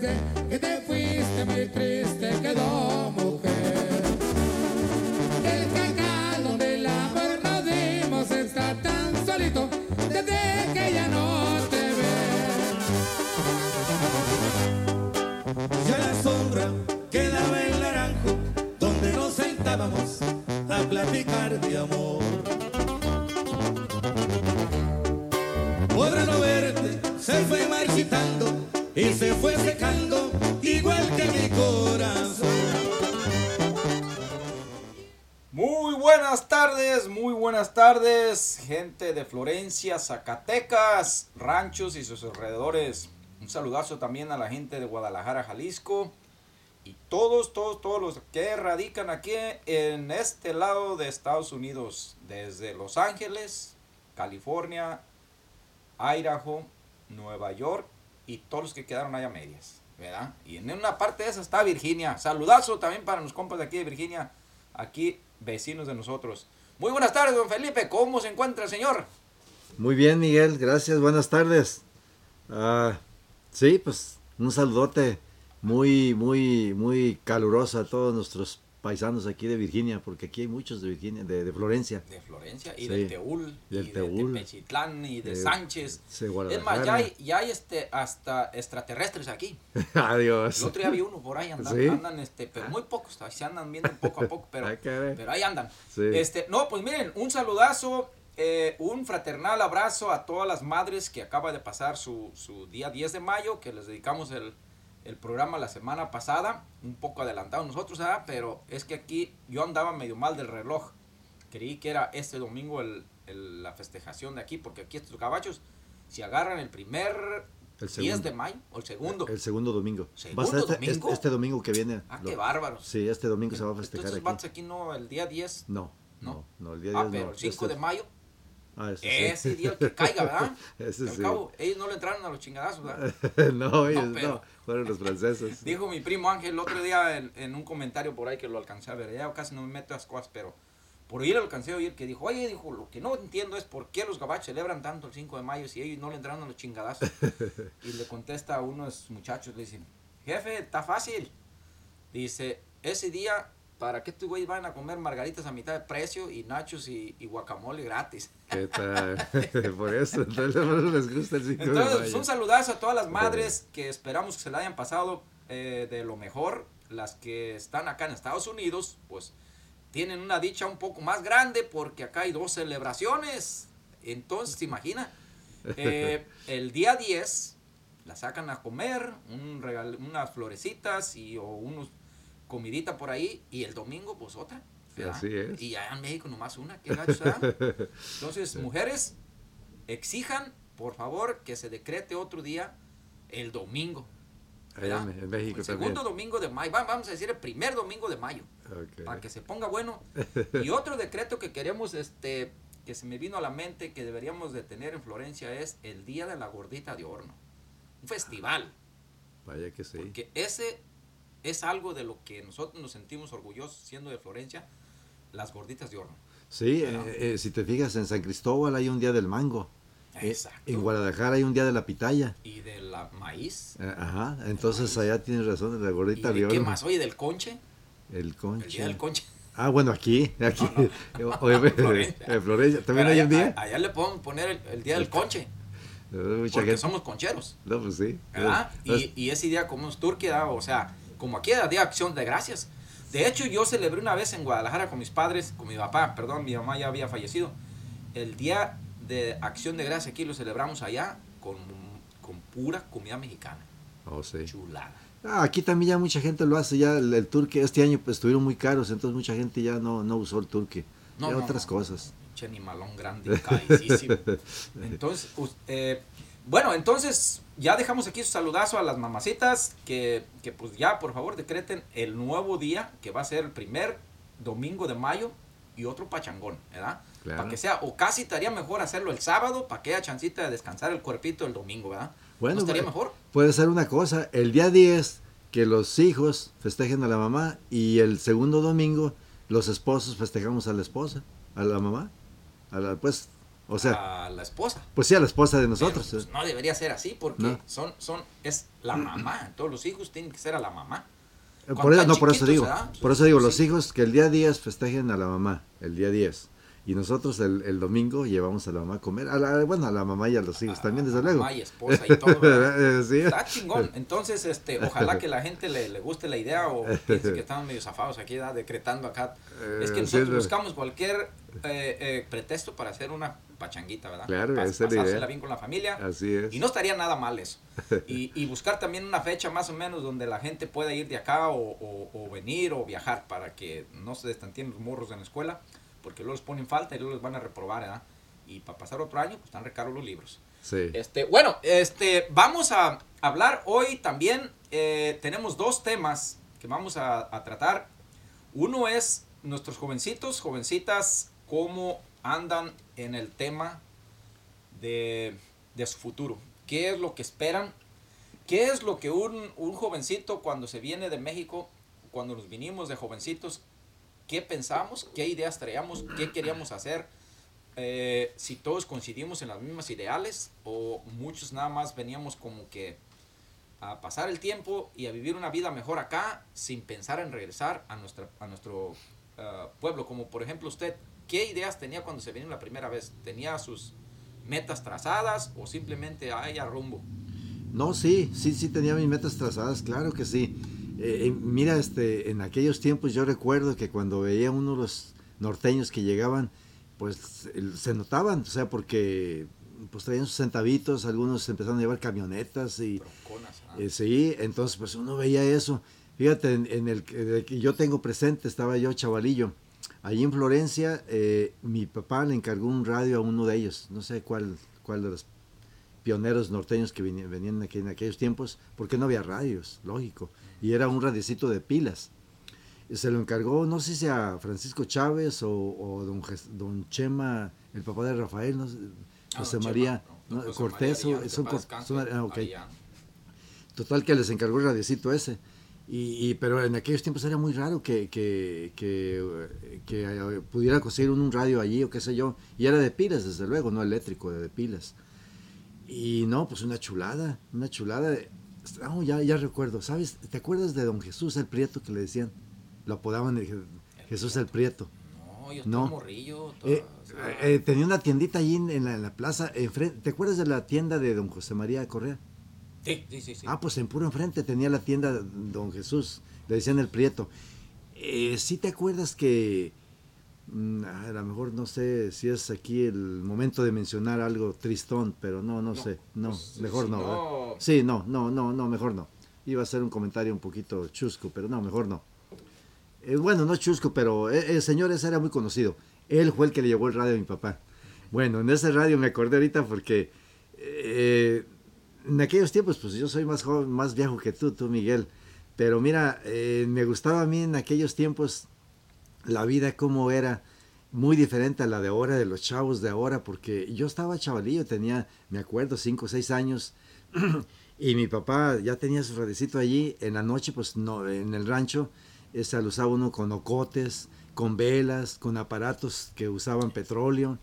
desde de Florencia, Zacatecas, ranchos y sus alrededores. Un saludazo también a la gente de Guadalajara, Jalisco y todos, todos, todos los que radican aquí en este lado de Estados Unidos, desde Los Ángeles, California, Idaho, Nueva York y todos los que quedaron allá medias, ¿verdad? Y en una parte de esa está Virginia. Saludazo también para los compas de aquí de Virginia, aquí vecinos de nosotros. Muy buenas tardes, don Felipe. ¿Cómo se encuentra el señor? Muy bien, Miguel, gracias, buenas tardes. Ah, sí, pues un saludote muy, muy, muy caluroso a todos nuestros paisanos aquí de Virginia, porque aquí hay muchos de Virginia, de, de Florencia. De Florencia y Sí, del Teúl, del y Teúl. de Tepechitlán y de De- Sánchez. Es más, ya hay, ya hay este, hasta extraterrestres aquí. Adiós. El otro día vi uno por ahí andan, ¿Sí? andan este, pero muy pocos, se andan viendo poco a poco, pero, pero ahí andan. Sí. Este, no, pues miren, un saludazo, eh, un fraternal abrazo a todas las madres que acaba de pasar su, su día 10 de mayo, que les dedicamos el, el programa la semana pasada, un poco adelantado nosotros, ¿verdad? pero es que aquí yo andaba medio mal del reloj. Creí que era este domingo el, el- la festejación de aquí, porque aquí estos gabachos, si agarran el primer El 10 segundo. de mayo o el segundo, El segundo domingo. ¿Segundo Va a ser este, domingo? este- este domingo que viene. Ah, lo- qué bárbaros. Sí, este domingo se va a festejar Entonces, aquí. aquí no, el día 10. No, ¿No? no, no, el día Ah, 10 pero no. el 5 Este- de mayo, Ah, ese sí. día el que caiga, ¿verdad? Ese Al sí. cabo, ellos no le entraron a los chingadazos, ¿verdad? no, ellos no, pero- fueron los franceses. Dijo mi primo Ángel el otro día en, en un comentario por ahí que lo alcancé a ver. Ya casi no me meto a las cosas, pero por ahí lo alcancé a oír que dijo, oye, dijo, lo que no entiendo es por qué los gabachos celebran tanto el 5 de mayo si ellos no le entraron a los chingadazos. y le contesta a uno de sus muchachos, le dice, jefe, está fácil. Dice, ese día, ¿para qué tu güey van a comer margaritas a mitad de precio y nachos y, y guacamole gratis? ¿Qué tal? por eso, entonces eso les gusta el 5 de Entonces, un saludazo a todas las madres que esperamos que se la hayan pasado eh, de lo mejor. Las que están acá en Estados Unidos, pues tienen una dicha un poco más grande porque acá hay dos celebraciones. Entonces, ¿se imagina? Eh, el día 10 la sacan a comer, un regal- unas florecitas y o unos comidita por ahí y el domingo pues otra. ¿verdad? Así es. Y allá en México nomás una, qué ¿verdad? Entonces, mujeres, exijan, por favor, que se decrete otro día el domingo. Allá en, México el también. segundo domingo de mayo, va- vamos a decir el primer domingo de mayo, para que se ponga bueno. Y otro decreto que queremos, este, que se me vino a la mente que deberíamos de tener en Florencia es el Día de la Gordita de Horno. Un festival, Vaya que sí. porque ese es algo de lo que nosotros nos sentimos orgullosos siendo de Florencia, las gorditas de horno. Sí, eh, eh, si te fijas, en San Cristóbal hay un día del mango. Eh, Exacto. En Guadalajara hay un día de la pitaya. Y de la maíz. Ajá, entonces allá tienes razón, de la ¿Y gordita de de qué más? Oye, del conche. El conche. El día del conche. Ah, bueno, aquí, aquí. Oye, En Florencia. en Florencia, ¿también hay un día? Allá le podemos poner el, el día del conche. Mucha Porque gente. somos concheros. No, pues sí. ¿verdad? Eh, Y, y ese día comemos turquía, o sea, como aquí era Día de Acción de Gracias. De hecho, yo celebré una vez en Guadalajara con mis padres, con mi papá, perdón, mi mamá ya había fallecido. El Día de Acción de Gracias aquí lo celebramos allá con, con pura comida mexicana. Oh, sí. Chulada. Ah, aquí también ya mucha gente lo hace, ya el, el turque este año pues estuvieron muy caros, entonces mucha gente ya no, no usó el turque. No, ya no, otras no. cosas. Che animalón grande, carísimo. Entonces, eh, bueno, entonces ya dejamos aquí su saludazo a las mamacitas que, que pues ya por favor decreten el nuevo día que va a ser el primer domingo de mayo y otro pachangón, ¿verdad? Claro. Para que sea, o casi estaría mejor hacerlo el sábado para que haya chancita de descansar el cuerpito el domingo, ¿verdad? Bueno, ¿No estaría bueno. mejor? Puede ser una cosa, el día 10 que los hijos festejen a la mamá y el segundo domingo los esposos festejamos a la esposa, a la mamá, a la, pues O sea, a la esposa. pues sí, a la esposa de Pero, nosotros. pues, eh. no debería ser así porque No. son, son, es la mamá. Todos los hijos tienen que ser a la mamá. Eh, Cuando Por eso, no, por eso digo, por eso digo, Sí. los hijos que el día 10 festejen a la mamá, el día 10. Y nosotros el, el domingo llevamos a la mamá a comer, a la- bueno, a la mamá y a los hijos A- también, desde luego. Mamá y esposa y todo. Eh, sí. Está chingón. Entonces, este, ojalá que la gente le, le guste la idea o piense que estamos medio zafados aquí, decretando acá. es que nosotros buscamos cualquier eh, eh, pretexto para hacer una pachanguita, ¿verdad? Claro, Pas- esa es la idea. bien con la familia. Así es. Y no estaría nada mal eso. Y, y buscar también una fecha más o menos donde la gente pueda ir de acá o, o- o venir o viajar para que no se destantien los morros en la escuela, porque luego les ponen falta y luego les van a reprobar, ¿verdad? Y para pasar otro año, pues están recaros los libros. Sí. Este, bueno, este, vamos a hablar hoy también. eh, tenemos dos temas que vamos a, a tratar. Uno es nuestros jovencitos, jovencitas, cómo andan en el tema de, de su futuro. ¿Qué es lo que esperan? ¿Qué es lo que un, un jovencito cuando se viene de México, cuando nos vinimos de jovencitos, qué pensamos, qué ideas traíamos, qué queríamos hacer? eh, si todos coincidimos en las mismas ideales o muchos nada más veníamos como que a pasar el tiempo y a vivir una vida mejor acá sin pensar en regresar a, nuestra, a nuestro ah, pueblo. Como por ejemplo usted, ¿qué ideas tenía cuando se vino la primera vez? ¿Tenía sus metas trazadas o simplemente ay, a rumbo? No, sí, sí, sí tenía mis metas trazadas, claro que sí. Eh, eh, mira, este, en aquellos tiempos yo recuerdo que cuando veía uno de los norteños que llegaban, pues se notaban, o sea, porque pues traían sus centavitos, algunos empezaron a llevar camionetas y Bronconas, ah. eh, sí, entonces pues uno veía eso. Fíjate, en, en el que yo tengo presente, estaba yo chavalillo. Allí en Florencia, eh, mi papá le encargó un radio a uno de ellos, no sé cuál, cuál de los pioneros norteños que venían en, aqu- en aquellos tiempos, porque no había radios, lógico, y era un radiecito de pilas. Y se lo encargó, no sé si a Francisco Chávez o, o don, don Chema, el papá de Rafael, no sé, Ah, José María Chema, no, ¿no? José Cortés, María son ah. Total que les encargó el radiecito ese. Y, y- pero en aquellos tiempos era muy raro que, que, que, que, eh, pudiera conseguir un, un radio allí o qué sé yo. Y era de pilas, desde luego, no eléctrico, de, pilas. Y no, pues una chulada, una chulada. ah, ya, ya recuerdo, ¿sabes? ¿Te acuerdas de don Jesús el Prieto que le decían? Lo apodaban el Je- Jesús el Prieto. No, yo No. morrillo. Eh, todas- eh, tenía una tiendita allí en, en la, en la plaza. enfrente- ¿Te acuerdas de la tienda de don José María Correa? Sí, sí, sí. sí. Ah, pues en puro enfrente tenía la tienda Don Jesús, le decían el Prieto. Eh, ¿Sí te acuerdas que, mm, a lo mejor no sé si es aquí el momento de mencionar algo tristón, pero no, no, No, sé, no, pues, mejor si no. Sí, no, no, no, no, mejor no. Iba a ser un comentario un poquito chusco, pero no, mejor no. Eh, bueno, no chusco, pero eh, el señor ese era muy conocido. Él fue el que le llevó el radio a mi papá. Bueno, en ese radio me acordé ahorita porque eh, en aquellos tiempos, pues yo soy más joven, más viejo que tú, tú Miguel. Pero mira, eh, me gustaba a mí en aquellos tiempos la vida como era muy diferente a la de ahora, de los chavos de ahora, porque yo estaba chavalillo, tenía, me acuerdo, cinco o seis años, y mi papá ya tenía su radicito allí, en la noche, pues no, en el rancho, ese lo usaba uno con ocotes, con velas, con aparatos que usaban petróleo.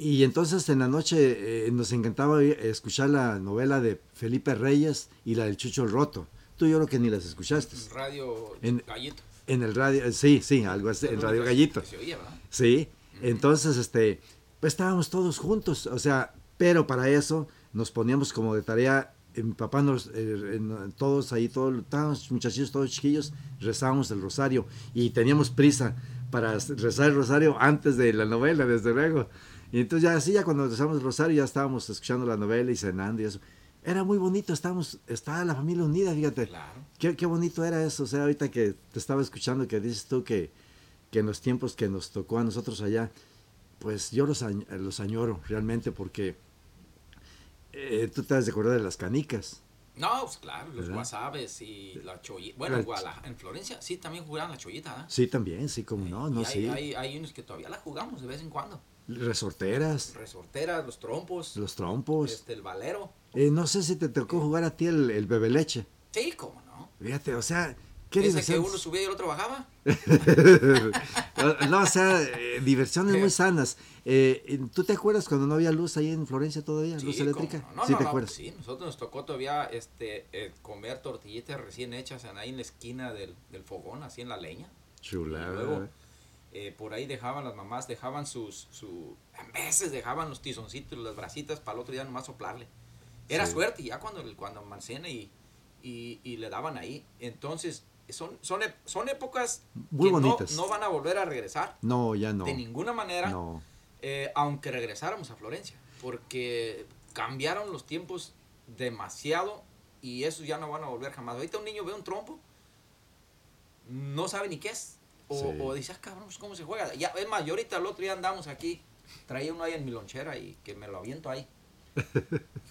Y entonces en la noche eh, nos encantaba escuchar la novela de Felipe Reyes y la del Chucho el Roto. Tú yo creo que ni las escuchaste. Radio En- Gallito. En el radio, eh, sí, sí, algo así, en Radio Gallito. Se oía, ¿verdad? Sí, entonces, este, pues estábamos todos juntos, o sea, pero para eso nos poníamos como de tarea, eh, mi papá nos, eh, todos ahí, todos, estábamos muchachillos, todos chiquillos, rezábamos el rosario y teníamos prisa para rezar el rosario antes de la novela, desde luego. Y entonces ya así, ya cuando rezamos el rosario, ya estábamos escuchando la novela y cenando y eso. Era muy bonito, estábamos, estaba la familia unida, fíjate. Claro. Qué, qué bonito era eso, o sea, ahorita que te estaba escuchando que dices tú que, que en los tiempos que nos tocó a nosotros allá, pues yo los, los añoro realmente porque eh, tú te has de acordar de las canicas. No, pues claro, los guasabes y la chollita. Bueno, La en Florencia sí también jugaban la chollita, ¿verdad? Sí, también, sí, como no, no, Y hay, sí. hay, hay unos que todavía la jugamos de vez en cuando. Resorteras, Resorteras, los trompos, los trompos. este, el valero. Eh, no sé si te tocó jugar a ti el, el bebeleche. Sí, cómo no. Fíjate, o sea, qué Ese que uno subía y el otro bajaba. No, o sea, eh, diversiones muy sanas. Eh, ¿Tú te acuerdas cuando no había luz ahí en Florencia todavía? ¿Luz eléctrica? cómo No, sí, no, te no, acuerdas. sí, nosotros nos tocó todavía este, eh, comer tortillitas recién hechas en- ahí en la esquina del, del fogón, así en la leña. Chulada. Y luego, eh, por ahí dejaban las mamás, dejaban sus, su, a veces dejaban los tizoncitos, las brasitas para el otro día nomás soplarle. Era Sí. suerte ya cuando, cuando almacena y, y, y le daban ahí. Entonces, son, son, son épocas Muy que bonitas. No, van a volver a regresar. No, ya no. De ninguna manera, No. eh, aunque regresáramos a Florencia, porque cambiaron los tiempos demasiado y esos ya no van a volver jamás. Ahorita un niño ve un trompo, no sabe ni qué es. O, Sí. o dice, ah, cabrón, pues, ¿cómo se juega? Ya, es más, yo ahorita el otro día andamos aquí, traía uno ahí en mi lonchera y que me lo aviento ahí.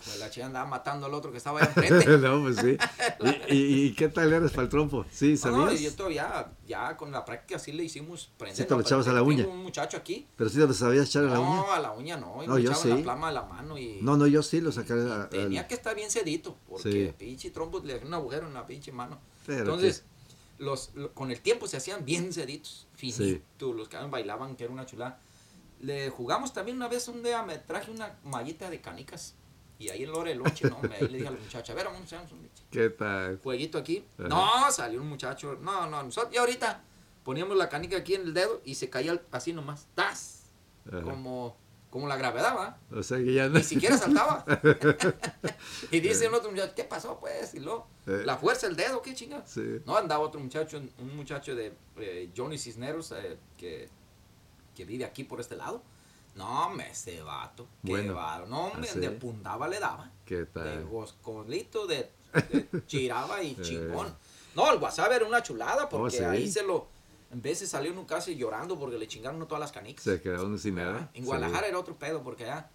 Pues la chica andaba matando al otro que estaba ahí enfrente. no, pues sí. ¿Y, y, y qué tal eres para el trompo? ¿Sí, No, sabías? y yo todavía, ya con la práctica sí le hicimos prender. Sí te lo ¿no? echabas a la uña. un muchacho aquí. Pero sí te lo sabías echar a la uña. No, a la uña no. Y No, me yo echaban la sí. plama de la mano y... No, no, yo sí lo saqué. a- tenía que estar bien sedito, porque Sí. pinche trompo le hacía un agujero en la pinche mano. Pero Entonces, los, lo- con el tiempo se hacían bien seditos, finitos, Sí. los que bailaban, que era una chulada. Le jugamos también una vez, un día me traje una mallita de canicas. Y ahí en la lonche, no, me, ahí le dije a los muchachos, a ver, vamos a un ¿Qué tal? jueguito aquí. Ajá. No, salió un muchacho, no, no, nosotros, y ahorita poníamos la canica aquí en el dedo y se caía así nomás, ¡tas! Ajá. Como, como la gravedad, ¿va? O sea que ya no. Ni siquiera saltaba. y dice un otro muchacho, ¿qué pasó pues? Y luego, Eh. la fuerza del dedo, ¿qué chinga? Sí. No, andaba otro muchacho, un muchacho de eh, Johnny Cisneros, eh, que, que vive aquí por este lado. No, me ese vato, qué vato. No, me ¿ah, sí? de puntaba le daba. ¿Qué De tal? goscolito, de, de chiraba y Eh. chingón. No, el WhatsApp era una chulada porque Oh, sí. ahí se lo... En veces salió uno casi llorando porque le chingaron todas las canicas. Se quedó uno sin nada. En Guadalajara era otro pedo porque allá,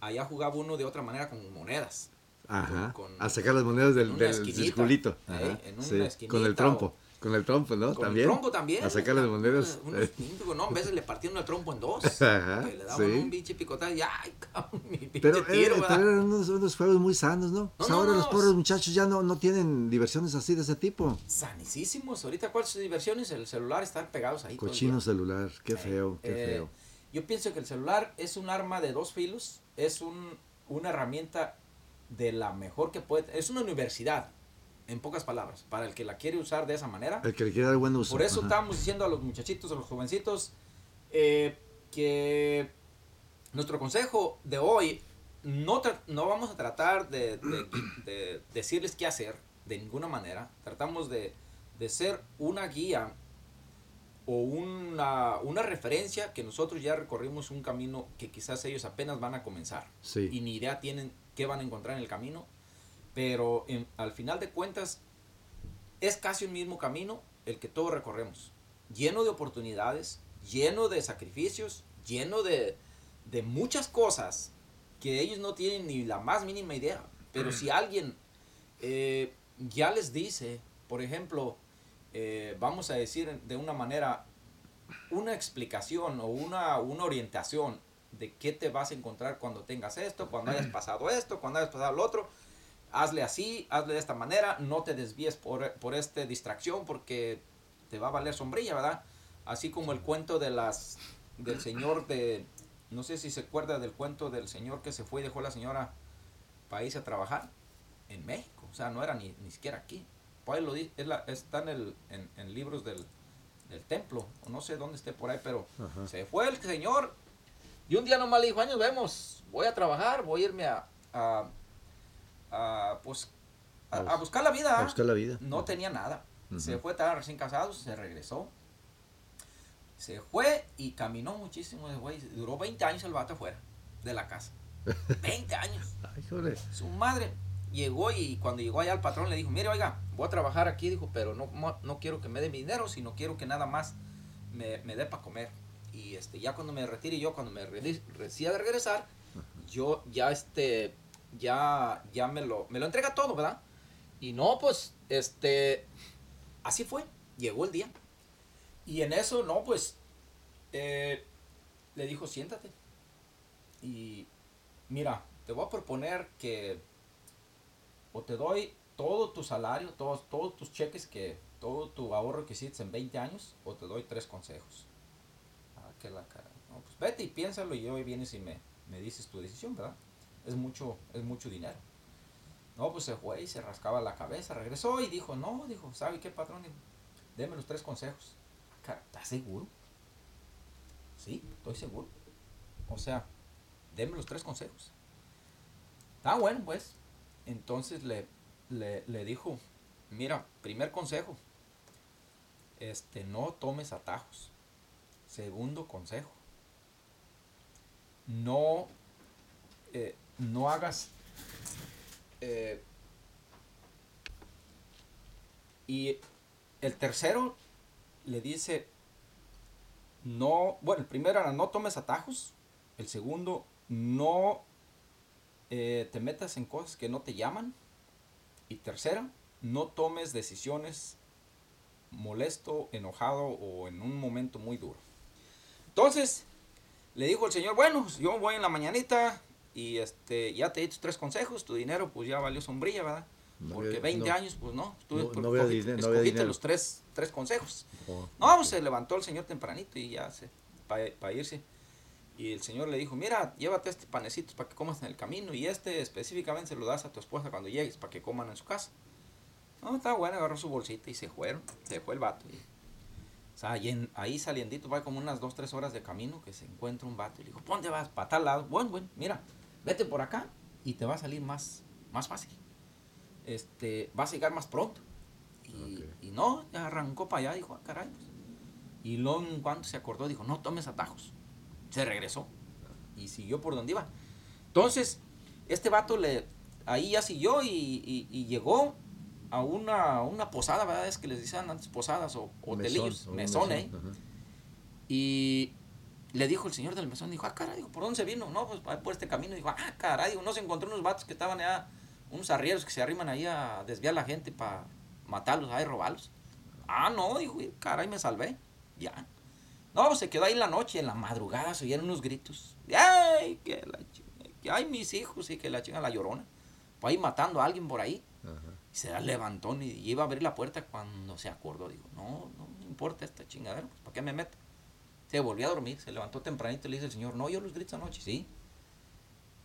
allá jugaba uno de otra manera con monedas. Ajá. con- a sacar las monedas del, del circulito. ¿eh? En una sí, Con el trompo. o- Con el trompo, ¿no? Con también. el trompo también. A sacar las monedas. Unos eh, no, a veces le partían el trompo en dos. Ajá, le daban sí. un pinche picotazo y ¡ay, cabrón! Mi pinche Pero, eh, tiro, pero ¿verdad? eran unos, unos juegos muy sanos, ¿no? No, ahora no, los pobres muchachos ya no, no tienen diversiones así de ese tipo. Sanicísimos. Ahorita, ¿cuáles son sus diversiones? El celular, estar pegados ahí. Cochino celular, qué feo, qué Eh, feo. Yo pienso que el celular es un arma de dos filos. Es un, una herramienta de la mejor que puede. Es una universidad, en pocas palabras, para el que la quiere usar de esa manera. El que le quiere dar buen uso. Por eso ajá. estábamos diciendo a los muchachitos, a los jovencitos, eh, que nuestro consejo de hoy no, no vamos a tratar de, de- de decirles qué hacer de ninguna manera. Tratamos de, de ser una guía o una, una referencia que nosotros ya recorrimos un camino que quizás ellos apenas van a comenzar Sí. y ni idea tienen qué van a encontrar en el camino, pero en- al final de cuentas es casi un mismo camino el que todos recorremos, lleno de oportunidades, lleno de sacrificios, lleno de, de muchas cosas que ellos no tienen ni la más mínima idea, pero si alguien eh, ya les dice, por ejemplo, eh, vamos a decir de una manera, una explicación o una, una orientación de qué te vas a encontrar cuando tengas esto, cuando hayas pasado esto, cuando hayas pasado lo otro. Hazle así, hazle de esta manera, no te desvíes por, por esta distracción porque te va a valer sombrilla, ¿verdad? Así como el cuento de las del señor de no sé si se acuerda del cuento del señor que se fue y dejó a la señora irse a trabajar en México, o sea, no era ni, ni siquiera aquí. Ahí lo di- es la- está en, el, en, en libros del, del templo, o no sé dónde esté por ahí, pero Ajá. se fue el señor y un día nomás le dijo, años vemos, voy a trabajar, voy a irme a, a, a, pues, a, a buscar la vida. A buscar la vida. No tenía nada. Se fue, estaban recién casados, se regresó. Se fue y caminó muchísimo. güey. Duró 20 años el vato afuera de la casa. 20 años. Ay. Su madre llegó y cuando llegó allá el patrón le dijo, mire, oiga, voy a trabajar aquí, dijo, pero no, no, quiero que me dé mi dinero, sino quiero que nada más me, me dé para comer. Y este, ya cuando me retire yo, cuando me decida de regresar, yo ya este, ya, ya me lo, me lo entrega todo, ¿verdad? Y no, pues, este, así fue, llegó el día. Y en eso, no, pues, eh, le dijo, siéntate. Y mira, te voy a proponer que o te doy todo tu salario, todos, todos tus cheques, que todo tu ahorro que hiciste en 20 años, o te doy tres consejos. que la cara. No, pues vete y piénsalo y hoy vienes y me, me dices tu decisión, ¿verdad? Es mucho, es mucho dinero. No, pues se fue y se rascaba la cabeza, regresó y dijo, no, dijo, ¿sabe qué, patrón? Deme los tres consejos. ¿Estás seguro? Sí, estoy seguro. O sea, deme los tres consejos. Ah, bueno, pues. Entonces le, le, le dijo, mira, primer consejo, este, no tomes atajos. Segundo consejo, no, eh, no hagas... eh, y el tercero le dice, no, bueno, el primero era no tomes atajos. El segundo, no eh, te metas en cosas que no te llaman. Y tercera, no tomes decisiones molesto, enojado o en un momento muy duro. Entonces, le dijo el señor, bueno, yo voy en la mañanita y este ya te di tus tres consejos, tu dinero pues ya valió sombrilla, ¿verdad? No Porque había- 20 no. años, pues no, tú No- no había escogiste- los tres, tres consejos. Oh, No, pues se levantó el señor tempranito y ya se, para irse. Y el señor le dijo, mira, llévate este panecito para que comas en el camino y este específicamente se lo das a tu esposa cuando llegues para que coman en su casa. No, está bueno, agarró su bolsita y se fueron, se fue el vato. Y, o sea, ahí, en- ahí saliendito, va como unas dos, tres horas de camino que se encuentra un vato y le dijo, ¿dónde vas? Para tal lado. Bueno, bueno, mira, vete por acá y te va a salir más, más fácil. Este, vas a llegar más pronto. Y, Ok. y no, ya arrancó para allá, dijo, ah, caray. pues". Y luego en cuanto se acordó, dijo, no tomes atajos. Se regresó y siguió por donde iba. Entonces, este vato le, ahí ya siguió y, y- y llegó a una, una posada, ¿verdad? Es que les decían antes posadas o hotelillos, mesón, ¿eh? Y le dijo el señor del mesón, dijo, ah, caray, dijo, ¿por dónde se vino? No, pues por este camino. Dijo, ah, caray, dijo, no se encontró unos vatos que estaban allá, unos arrieros que se arriman ahí a desviar a la gente para matarlos, a robarlos. Ah, no, dijo, caray, me salvé. Ya. No, se quedó ahí en la noche, en la madrugada se oyeron unos gritos. ¡Ay, que la chinga! que ¡Ay, mis hijos! Y que la chinga la llorona. Pues ahí matando a alguien por ahí. Ajá. Y se levantó y y iba a abrir la puerta cuando se acordó. Dijo, no, no me importa esta chingadera, pues ¿para qué me meto? Se volvió a dormir, se levantó tempranito y le dice el señor, no, yo los gritos anoche, sí.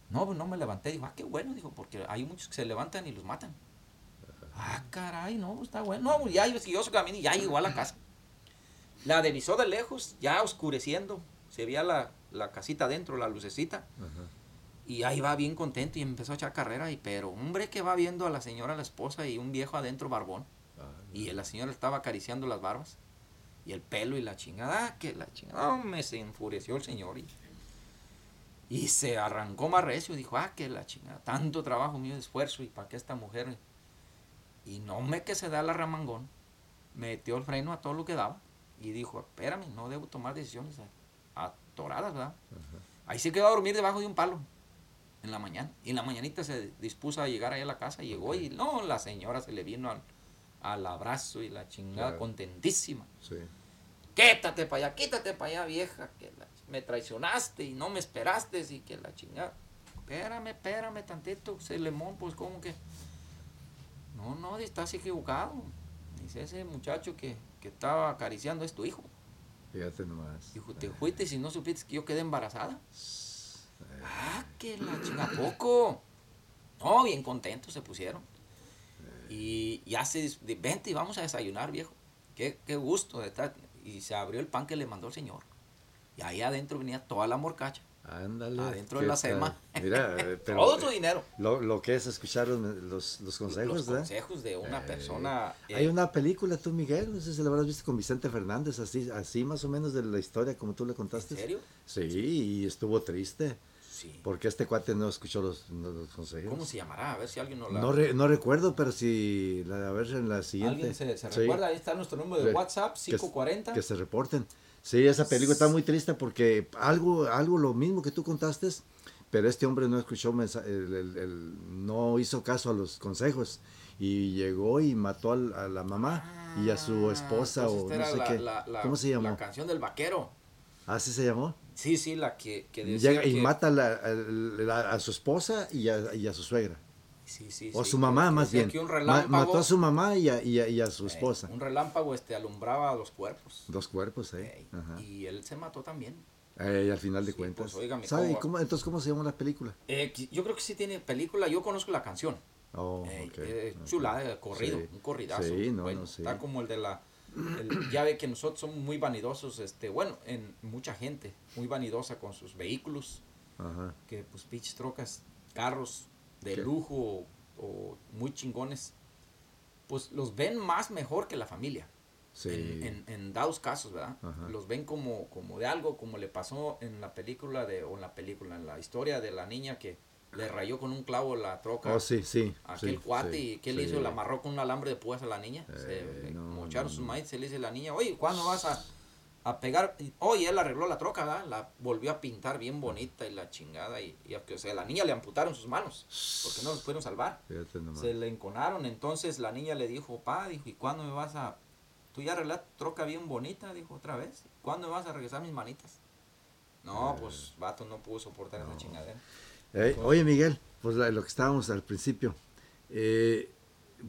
No, pues no me levanté. Dijo, ah, qué bueno, dijo, porque hay muchos que se levantan y los matan. Ah, caray, no, pues está bueno. No, pues ya siguió su camino y ya llegó a la casa. La divisó de lejos, ya oscureciendo. Se veía la, la casita adentro, la lucecita. Ajá. Y ahí va bien contento y empezó a echar carrera. Y, pero hombre que va viendo a la señora, la esposa y un viejo adentro barbón. Ah, Y la señora estaba acariciando las barbas. Y el pelo y la chingada. ah, que la chingada. Me se enfureció el señor. Y, y se arrancó más recio. Dijo, ah, que la chingada. Tanto trabajo mío esfuerzo. Y para qué esta mujer. Y no me que se da la ramangón. Metió el freno a todo lo que daba. Y dijo, espérame, no debo tomar decisiones atoradas, ¿verdad? Ahí se quedó a dormir debajo de un palo en la mañana. Y en la mañanita se dispuso a llegar ahí a la casa. Llegó y no, la señora se le vino al, al abrazo y la chingada Claro. contentísima. Sí. Quítate para allá, quítate para allá, vieja. Que la- me traicionaste y no me esperaste. Y que la chingada. Espérame, espérame tantito, Celemón, pues como que. No, no, estás equivocado. Dice ese muchacho que, que estaba acariciando es tu hijo. Fíjate nomás. Dijo, te fuiste si no supiste que yo quedé embarazada. Ah, que la chinga poco. No, bien contentos se pusieron. Y ya se dis- de- vente y vamos a desayunar, viejo. Qué, qué gusto de estar. Y se abrió el pan que le mandó el señor. Y ahí adentro venía toda la morcacha. Ándale. Adentro de ¿qué la sema. Mira, eh, pero Todo su dinero. lo, lo que es escuchar los, los, los consejos, Los consejos de una Eh, persona. eh, Hay una película, tú, Miguel, no sé si la habrás visto con Vicente Fernández, así, así más o menos de la historia como tú le ¿En contaste. serio? Sí, y estuvo triste, Sí. porque este cuate no escuchó los, los consejos. ¿Cómo se llamará? A ver si alguien nos la. No, re- no recuerdo, pero si, la, a ver en la siguiente. ¿Alguien se, se Sí, recuerda? Ahí está nuestro número de Sí. WhatsApp, que- 540. Que se reporten. Sí, esa película está muy triste porque algo, algo lo mismo que tú contaste, pero este hombre no escuchó, el- el- el- no hizo caso a los consejos y llegó y mató al- a, la mamá y a su Ah, esposa entonces o no sé la- qué. la- la- ¿Cómo se llamó? La canción del vaquero. ¿Así se llamó? Sí, sí, la que, que decía Llega y que- mata a, la- a la- a su esposa y a, y a su suegra. Sí, sí, O sí, su mamá, más bien. que un Ma- relámpago, mató a su mamá y a, y a- y a su eh, esposa. un relámpago este, alumbraba los cuerpos. Dos cuerpos, ¿eh? Ajá. y él se mató también. Eh, al final de cuentas. pues, óigame, ¿Sabe ¿cómo- cómo, entonces cómo se llama la película? Eh, yo creo que sí tiene película, yo conozco la canción. Oh, ok, ok. chulada, de corrido, un corridazo. Sí, no, bueno, no, sí. Está como el de la... el- ya ve que nosotros somos muy vanidosos, este, bueno, en mucha gente, muy vanidosa con sus vehículos, Ajá. que pues pinches trocas, carros de ¿Qué? lujo o, o muy chingones, pues los ven más mejor que la familia. Sí. En, en- en dados casos, ¿verdad? Ajá. Los ven como, como de algo, como le pasó en la película de, o en la película, en la historia de la niña que le rayó con un clavo la troca Oh, sí, sí. aquel sí, cuate sí, y ¿qué le hizo? Le amarró con un alambre de púas a la niña. Eh, se no, mocharon no, sus maíz, se le dice a la niña, oye, ¿cuándo vas a, a pegar? Oye, él arregló la troca, ¿verdad? La volvió a pintar bien bonita y la chingada. Y, y o sea, la niña le amputaron sus manos porque no los pudieron salvar. Se le enconaron, entonces la niña le dijo, pa, dijo, ¿y cuándo me vas a... Tú ya arreglaste troca bien bonita, dijo otra vez. ¿Cuándo me vas a regresar mis manitas? No, pues, vato no pudo soportar esa chingadera. Eh, oye, Miguel, pues la- lo que estábamos al principio, eh,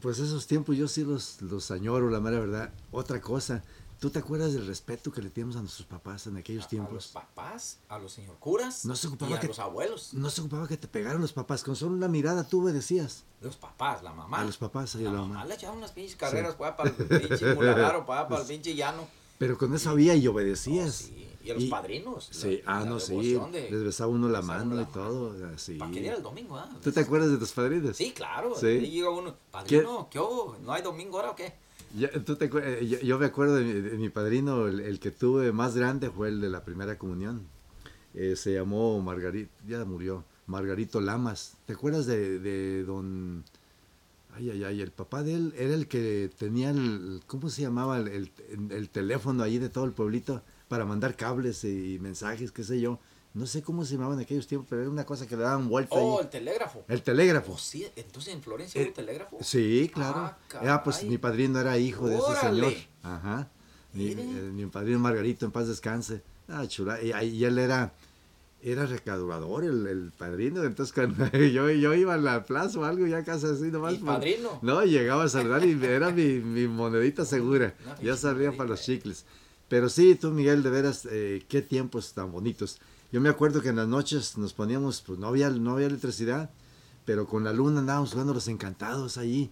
pues esos tiempos yo sí los, los añoro, la mera verdad. Otra cosa, ¿tú te acuerdas del respeto que le teníamos a nuestros papás en aquellos A, a los tiempos? papás, a los señor curas No se ocupaba y a que- los abuelos. No se ocupaba que te pegaran los papás, con solo una mirada tú obedecías. Los papás, la mamá. A los papás a la la mamá. mamá. le echaban unas pinches carreras, para el pinche muladaro, para, para el pinche llano. Pero con eso había y No, obedecías. sí. Y a los Y- padrinos. Sí, la- ah, la no, sí. de- Les besaba uno la mano y todo. así. ¿Para qué día era el domingo, ah? ¿Tú te acuerdas de tus padrinos? Sí, claro. Sí. Ahí llega uno, padrino, ¿qué hubo? ¿No hay domingo ahora o qué? Ya, ¿tú te eh, yo, yo me acuerdo de mi, de mi padrino, el, el que tuve más grande fue el de la primera comunión. Eh, se llamó Margarito, ya murió, Margarito Lamas. ¿Te acuerdas de, de don... Ay, ay, ay, el papá de él era el que tenía el, ¿cómo se llamaba? El, el- el teléfono ahí de todo el pueblito para mandar cables y mensajes, qué sé yo. No sé cómo se llamaban en aquellos tiempos, pero era una cosa que le daban vuelta Oh, ahí. el telégrafo. El telégrafo. Oh, sí, entonces en Florencia hay Eh, un telégrafo. Sí, claro. Ah, Ah, pues mi padrino era hijo de ese señor. Ajá. Mi, eh, mi padrino Margarito, en paz descanse. Ah, chula. Y, y él era, era recaudador, el, el padrino. Entonces, cuando yo, yo iba a la plaza o algo, ya casi así nomás. ¿Y por- padrino? No, llegaba a saludar y era mi, mi monedita segura. Ya salía para los chicles. Pero sí, tú, Miguel, de veras, eh, qué tiempos tan bonitos. Yo me acuerdo que en las noches nos poníamos, pues no había, no había electricidad, pero con la luna andábamos jugando los encantados allí.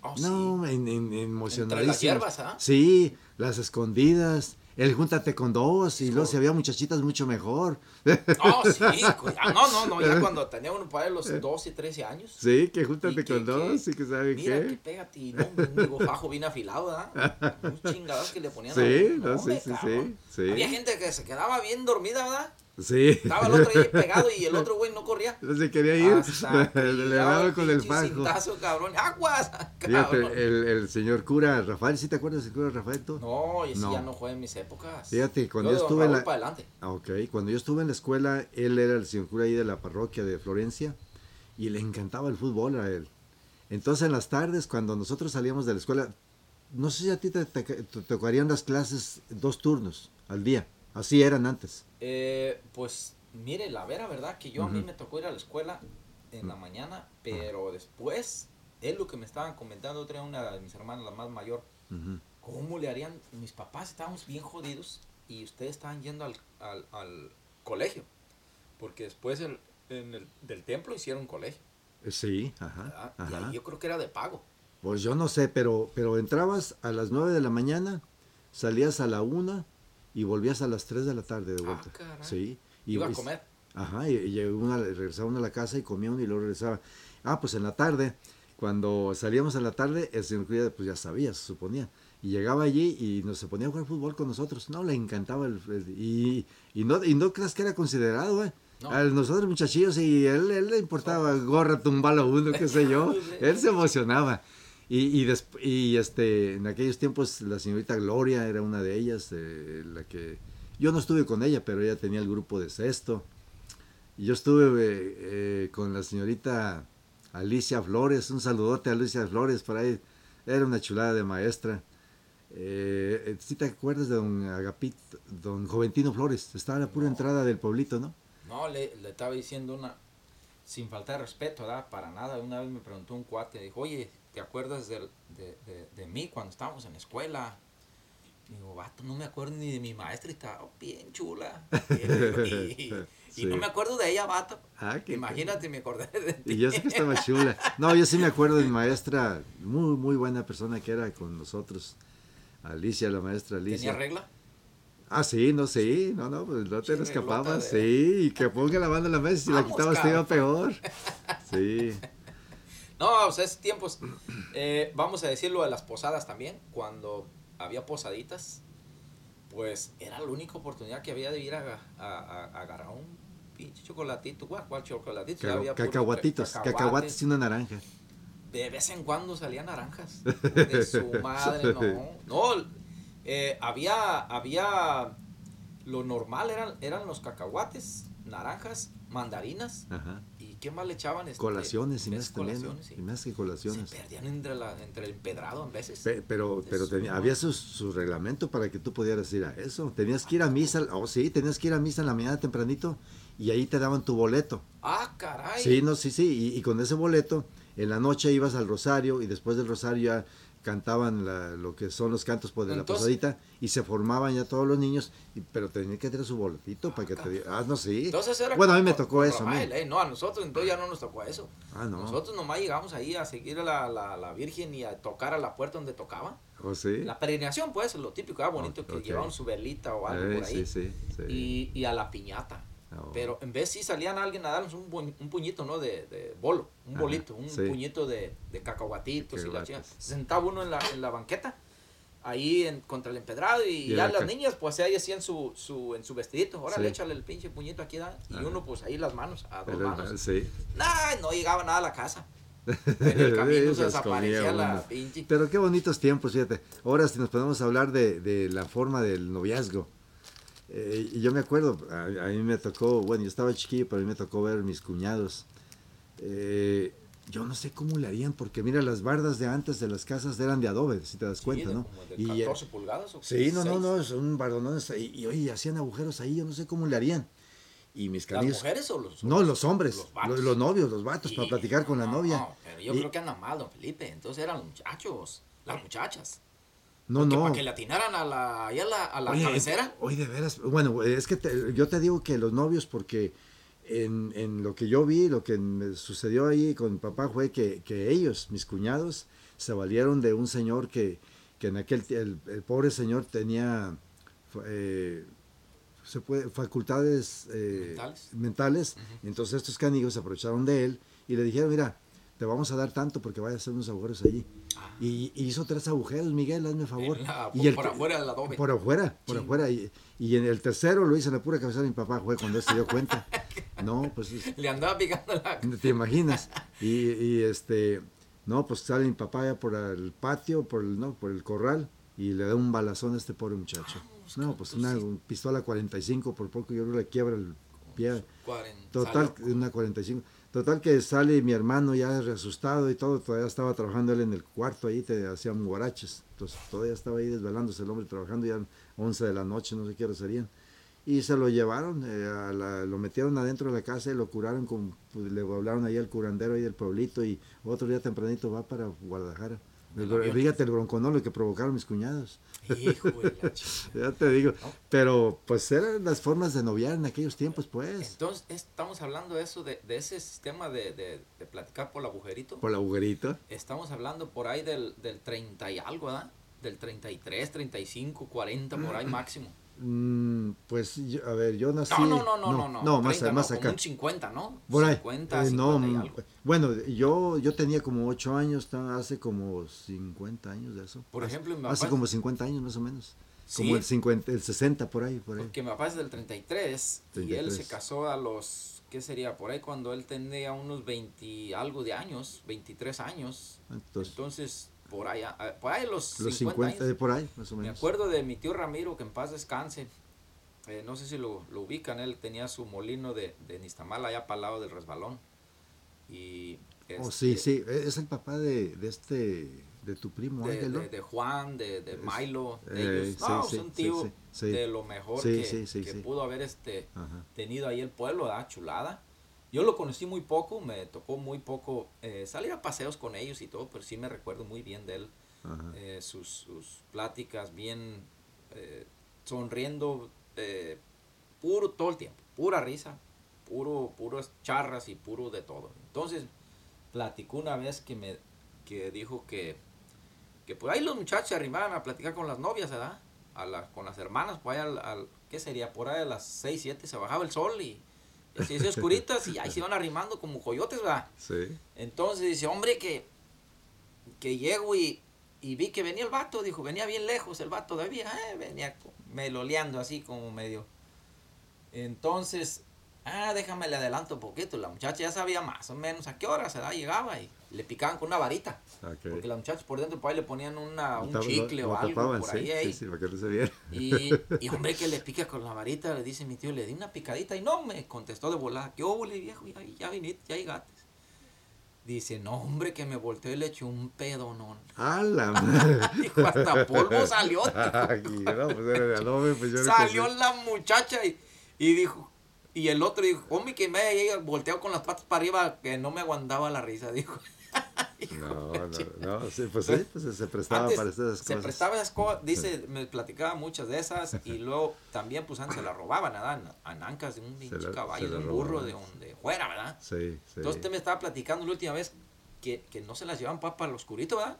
Oh, No, sí. en, en, emocionadísimos. Entre las hierbas, ¿ah? Sí, las escondidas, el júntate con dos, y luego si había muchachitas mucho mejor. Oh, sí. cu- ah, No, no, no. Ya cuando tenía uno para los 12, 13 años. Sí, que júntate que- con dos, que- y que sabe Mira que qué. pégate y no, un digo, fajo bien afilado, ¿verdad? Un chingadazo que le ponían a Sí, uno. no, Hombre, sí, sí, sí. Había gente que se quedaba bien dormida, ¿verdad? Sí. Estaba el otro ahí pegado y el otro güey no corría. No se quería ir, le daba con el fajo. cintazo, cabrón. ¡Aguas! Fíjate, cabrón! el, el señor cura Rafael, ¿sí te acuerdas del cura Rafael tú? No, y ese No. ya no fue en mis épocas. Fíjate, cuando yo yo estuve en la- para adelante. Ah, Ok, cuando yo estuve en la escuela, él era el señor cura ahí de la parroquia de Florencia y le encantaba el fútbol a él. Entonces en las tardes, cuando nosotros salíamos de la escuela, no sé si a ti te, te- te tocarían las clases dos turnos al día, así eran antes. Eh, pues, mire, la vera verdad que yo a mí me tocó ir a la escuela en la mañana, pero después, es lo que me estaban comentando, otra una de mis hermanas, la más mayor. ¿cómo le harían? Mis papás estábamos bien jodidos y ustedes estaban yendo al, al, al colegio, porque después el, en el, del templo hicieron colegio, Eh, Sí, ajá, Y ajá. ahí yo creo que era de pago. Pues yo no sé, pero, pero entrabas a las 9 de la mañana, salías a la 1 y volvías a las 3 de la tarde de Ah, vuelta. caray. Sí. Y, Iba a comer. Ajá, y, y una, regresaba uno a la casa y comía uno y luego regresaba. Ah, pues en la tarde, cuando salíamos en la tarde, el señor cura, pues ya sabía, se suponía. Y llegaba allí y nos se ponía a jugar fútbol con nosotros. No, le encantaba el... el- y, y, no, y no creas que era considerado, ¿eh? No. A nosotros muchachillos y él, él le importaba gorra, tumbalo uno, qué sé yo. él se emocionaba. Y, y, y este, en aquellos tiempos la señorita Gloria era una de ellas, eh, la que... Yo no estuve con ella, pero ella tenía el grupo de sexto. Y yo estuve eh, eh, con la señorita Alicia Flores, un saludote a Alicia Flores, por ahí era una chulada de maestra. Eh, eh, ¿Sí te acuerdas de don Agapit, don Joventino Flores? Estaba a la pura No. entrada del pueblito, ¿no? No, le, le estaba diciendo una... sin falta de respeto, ¿verdad? Para nada. Una vez me preguntó un cuate, dijo, oye, ¿te acuerdas de, de- de mí cuando estábamos en la escuela? Digo, vato, no me acuerdo ni de mi maestra y estaba bien chula. Y, y- y no me acuerdo de ella, vato. Ah, Imagínate, me acordé de ti. Y yo sé que estaba chula. No, yo sí me acuerdo de mi maestra, muy, muy buena persona que era con nosotros. Alicia, la maestra ¿Tenía Alicia. regla? Ah, sí, no, sí, no, no, pues no te escapabas, de- sí, y que ponga la mano en la mesa y si la quitabas te iba peor. Sí, No, o sea, es tiempos. eh, vamos a decirlo de las posadas también. Cuando había posaditas, pues era la única oportunidad que había de ir a, a- a- a agarrar un pinche chocolatito. ¿Cuál, cuál chocolatito? Ya había cacahuatitos, ca- cacahuates y una naranja. De vez en cuando salían naranjas. De su madre, no. No, eh, había, había. Lo normal eran, eran los cacahuates, naranjas, mandarinas. Ajá. ¿Y qué más le echaban? Este, Colaciones y más. Colaciones, sí. Y más que Se colaciones. perdían entre, la, entre el empedrado en veces. Pe- Pero, pero tenía- había su, su reglamento para que tú pudieras ir a eso. Tenías que ir a misa, oh sí, tenías que ir a misa en la mañana tempranito y ahí te daban tu boleto. ah, caray. Sí, no, sí, sí, y, y con ese boleto en la noche ibas al rosario y después del rosario ya cantaban la- lo que son los cantos pues, de la Entonces- posadita y se formaban ya todos los niños, y- pero tenían que tener su boletito para que te di- Ah, no, sí. Entonces era bueno, a mí me tocó eso, a mí. Rafael, ¿eh? No, a nosotros entonces ya no nos tocó eso. Ah, no. Nosotros nomás llegamos ahí a seguir a la, la, la Virgen y a tocar a la puerta donde tocaba. ¿Oh, sí? La peregrinación, pues, lo típico, ah, bonito, Ok, que llevaban su velita o algo Eh, por ahí. sí, sí, sí. Y, y a la piñata. Oh. Pero en vez sí salían alguien a darnos un, buen- un puñito, ¿no? De, de bolo, un Ajá, bolito, un sí. puñito de, de cacahuatitos y la chingada. Se sentaba uno en la, en la banqueta, ahí en, contra el empedrado, y, Y ya las niñas, pues ahí hacían su, su, en su vestidito. Ahora Sí. le échale el pinche puñito aquí, ¿da? y Ajá. uno, pues ahí las manos, a dos manos. sí. Nah, no llegaba nada a la casa. En el camino se desaparecía la pinche. Pero qué bonitos tiempos, fíjate. Ahora si nos podemos hablar de, de la forma del noviazgo. Eh, y yo me acuerdo, a, a mí me tocó, bueno, yo estaba chiquillo, pero a mí me tocó ver mis cuñados. Eh, yo no sé cómo le harían, porque mira, las bardas de antes de las casas eran de adobe, si te das cuenta, ¿no? de Y, eh, 14 pulgadas o Sí, no, no, 16. no, es un bardonón. Y, y oye, hacían agujeros ahí, yo no sé cómo le harían. Y mis ¿Las canillos. mujeres o los No, los hombres, Los los, vatos. los novios, los vatos, para platicar con la no, novia. no, pero yo Y- creo que anda mal, don Felipe. Entonces eran los muchachos, las muchachas. No, Porque no. Para que le atinaran a la, a la, a la Oye, cabecera. Oye, de veras. Bueno, es que te- yo te digo que los novios, porque en, en lo que yo vi, lo que me sucedió ahí con mi papá fue que, que ellos, mis cuñados, se valieron de un señor que, que en aquel el, el pobre señor tenía eh, se puede, facultades eh, Mentales. mentales. Entonces estos canigos se aprovecharon de él y le dijeron, mira, te vamos a dar tanto porque vaya a hacer unos agujeros allí. Y, y hizo tres agujeros, Miguel, hazme favor. La- y por- el por que- afuera del adobe. Por afuera, por Sí. afuera. Y, y en el tercero lo hice en la pura cabeza de mi papá, fue cuando él se dio cuenta. No, pues es- Le andaba picando la. te imaginas. Y, y, este, no, pues sale mi papá ya por el patio, por el, no, por el corral, y le da un balazón a este pobre muchacho. No, pues una un pistola 45, por poco yo creo le quiebra el pie. 40, Total, una 45. Total que sale mi hermano ya asustado y todo, todavía estaba trabajando él en el cuarto ahí, te hacían guaraches. Entonces todavía estaba ahí desvelándose el hombre trabajando ya 11 de la noche, no sé qué hora serían. Y se lo llevaron, eh, lo metieron adentro de la casa y lo curaron, con, pues, le hablaron ahí al curandero ahí del pueblito y otro día tempranito va para Guadalajara. El- fíjate el bronconolo que provocaron mis cuñados. Hijo de la. Ya te digo. Pero pues eran las formas de noviar en aquellos tiempos, pues. Entonces, estamos hablando de eso, de, de ese sistema de, de, de platicar por el agujerito. Por el agujerito. Estamos hablando por ahí del, del 30 y algo, ¿verdad? Del 33, 35, 40, por ahí máximo. Mm, pues, yo- a ver, yo nací... No, no, no, no, no, no. No, más, 30 más como acá. un 50, ¿no? Por ahí. 50, Eh, 50 no, y mm, algo. bueno, yo, yo tenía como 8 años, hace como 50 años de eso. Por Hace- ejemplo, mi Hace papá- como 50 años más o menos. Sí. Como el, 50, el 60 por ahí, por ahí. Porque mi papá es del 33, y él 33. se casó a los, ¿qué sería? Por ahí cuando él tenía unos 20 algo de años, 23 años. Entonces, Entonces, por ahí, ah, por ahí los, los 50, 50, años. por ahí, más o Me menos. acuerdo de mi tío Ramiro, que en paz descanse. Eh, no sé si lo, lo ubican, él tenía su molino de, de Nistamala allá para el lado del resbalón. Y Oh, este, sí, sí, e- es el papá de, de este, de tu primo de, Ángel, ¿no? de- de Juan, de, de Milo, de eh, ellos. No, sí, es un tío sí, sí. de lo mejor que, pudo haber este Ajá. tenido ahí el pueblo, ¿verdad? chulada. Yo lo conocí muy poco, me tocó muy poco eh, salir a paseos con ellos y todo, pero sí me recuerdo muy bien de él. Eh, sus, sus pláticas bien eh, sonriendo, puro todo el tiempo, pura risa, puro, puros charras y puro de todo. Entonces, platicó una vez que me que dijo que, que por ahí los muchachos se arrimaban a platicar con las novias, ¿verdad? A la- con las hermanas, pues ahí al, al- ¿qué sería? Por ahí a las 6, 7 se bajaba el sol y, se oscuritas y ahí se iban arrimando como coyotes, ¿verdad? Sí. Entonces dice, hombre, que, que llego y, y vi que venía el vato, dijo, venía bien lejos el vato todavía, eh, venía meloleando así como medio. Entonces, ah, déjame le adelanto un poquito, la muchacha ya sabía más o menos a qué hora se da, llegaba y le picaban con una varita, porque la muchacha por dentro por ahí le ponían una, un chicle o algo tapaban, por sí, ahí. sí, sí, para que no se viera. Y, y hombre que le pica con la varita, le dice mi tío, le di una picadita y no me contestó de volada, ¿qué óvole viejo? Ya, ya viniste, ya llegaste. Dice, no hombre que me volteó y le echó un pedo, no. ¡A la madre! Dijo, hasta polvo salió. no, pues era de Adobe, pues yo salió la muchacha y, y dijo, y el otro dijo, hombre que me haya volteado con las patas para arriba, que no me aguantaba la risa, dijo. No, no, no, sí, pues sí, pues se prestaba Antes para esas se cosas. prestaba esas cosas, dice, me platicaba muchas de esas y luego también pues antes se la robaban, ¿verdad? En- En ancas de un pinche caballo, se de un burro, robaban. de donde fuera, ¿verdad? Sí, sí. Entonces usted me estaba platicando la última vez que, que no se las llevaban para el oscurito, ¿verdad?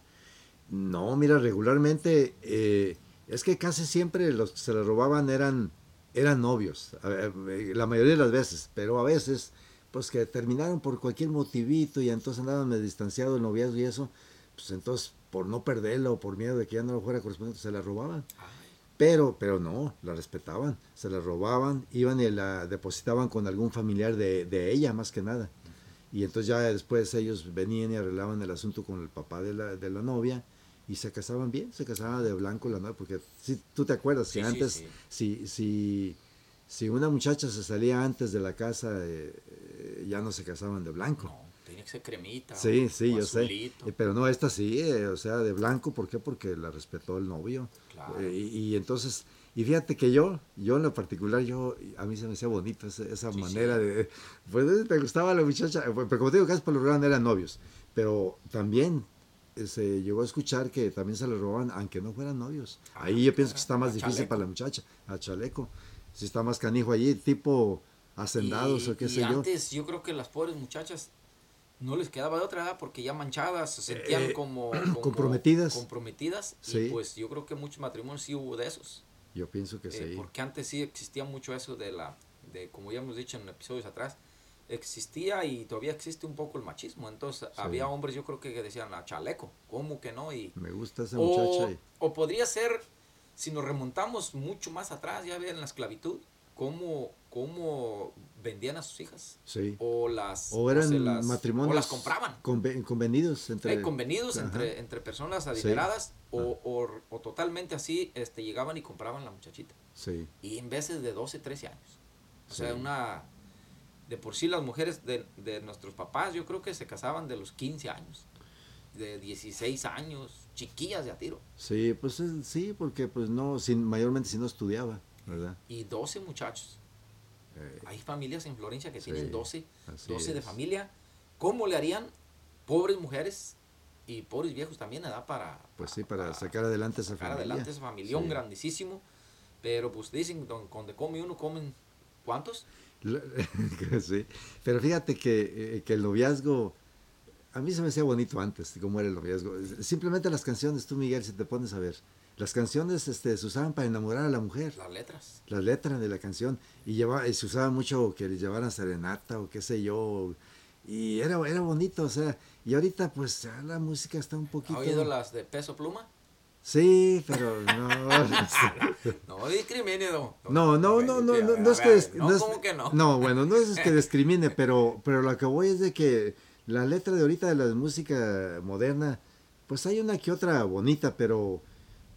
No, mira, regularmente eh, es que casi siempre los que se le robaban eran, eran novios, a eh, la mayoría de las veces, pero a veces, pues que terminaron por cualquier motivito y entonces andaban distanciado el noviazgo y eso, pues entonces por no perderlo o por miedo de que ya no lo fuera correspondiente, se la robaban. Pero, pero no, la respetaban, se la robaban, iban y la depositaban con algún familiar de, de ella más que nada. Y entonces ya después ellos venían y arreglaban el asunto con el papá de la, de la novia y se casaban bien, se casaban de blanco la novia, porque si tú te acuerdas que sí, antes, sí. Si, si, si una muchacha se salía antes de la casa, eh, eh, ya no se casaban de blanco. No, tenía que ser cremita. Sí, o- sí, o yo sé. azulito. Eh, Pero no, esta sí, eh, o sea, de blanco, ¿por qué? Porque la respetó el novio. Claro. Eh, y, y entonces, y fíjate que yo, yo en lo particular, yo, a mí se me hacía bonito esa, esa Sí, manera sí. de, pues te gustaba la muchacha, pero como te digo, casi por lo general eran novios, pero también se llegó a escuchar que también se le robaban, aunque no fueran novios. Ah, Ahí yo pienso que está más difícil chaleco. para la muchacha, a chaleco. Si está más canijo allí, tipo hacendados y, o qué y sé yo. antes yo creo que las pobres muchachas no les quedaba de otra edad porque ya manchadas se sentían Eh, como, como comprometidas. comprometidas Sí. y pues yo creo que muchos matrimonios sí hubo de esos Yo pienso que Eh, sí. porque antes sí existía mucho eso de la de como ya hemos dicho en episodios atrás existía y todavía existe un poco el machismo entonces había hombres yo creo que decían a chaleco cómo que no y Me gusta esa o, muchacha. y- o podría ser, si nos remontamos mucho más atrás, ya ven la esclavitud, cómo, cómo vendían a sus hijas. Sí. O las, O eran las- matrimonios O las compraban. conve- convenidos entre... Hay convenidos Ajá. entre, entre personas adineradas o, o, o totalmente así este, llegaban y compraban la muchachita. Sí, Y en veces de 12, 13 años. O sea, una... De por sí las mujeres de, de nuestros papás yo creo que se casaban de los 15 años. De 16 años, chiquillas de a tiro. sí, pues eh, sí, porque pues no, sin, mayormente si no estudiaba, ¿verdad? y 12 muchachos. Eh, Hay familias en Florencia que Sí, tienen 12, así 12 de familia. ¿Cómo le harían pobres mujeres y pobres viejos también, edad para, pues sí, para sacar adelante esa sacar familia. adelante ese familión Sí. grandísimo? Pero pues dicen, don- donde come uno, comen ¿cuántos? Sí, pero fíjate que, eh, que el noviazgo, a mí se me hacía bonito antes, cómo era el noviazgo. Simplemente las canciones, tú Miguel, si te pones a ver, las canciones este, se usaban para enamorar a la mujer. Las letras. las letras de la canción y, lleva, y se usaba mucho que les llevaran serenata o qué sé yo y era, era bonito o sea y ahorita pues ya la música está un ¿Ha poquito oído las de peso pluma? sí pero no No discrimine, don. no no no no no, no es que No, no es- ¿cómo que no? no bueno no es que discrimine pero pero lo que voy es de que la letra de ahorita de la música moderna pues hay una que otra bonita pero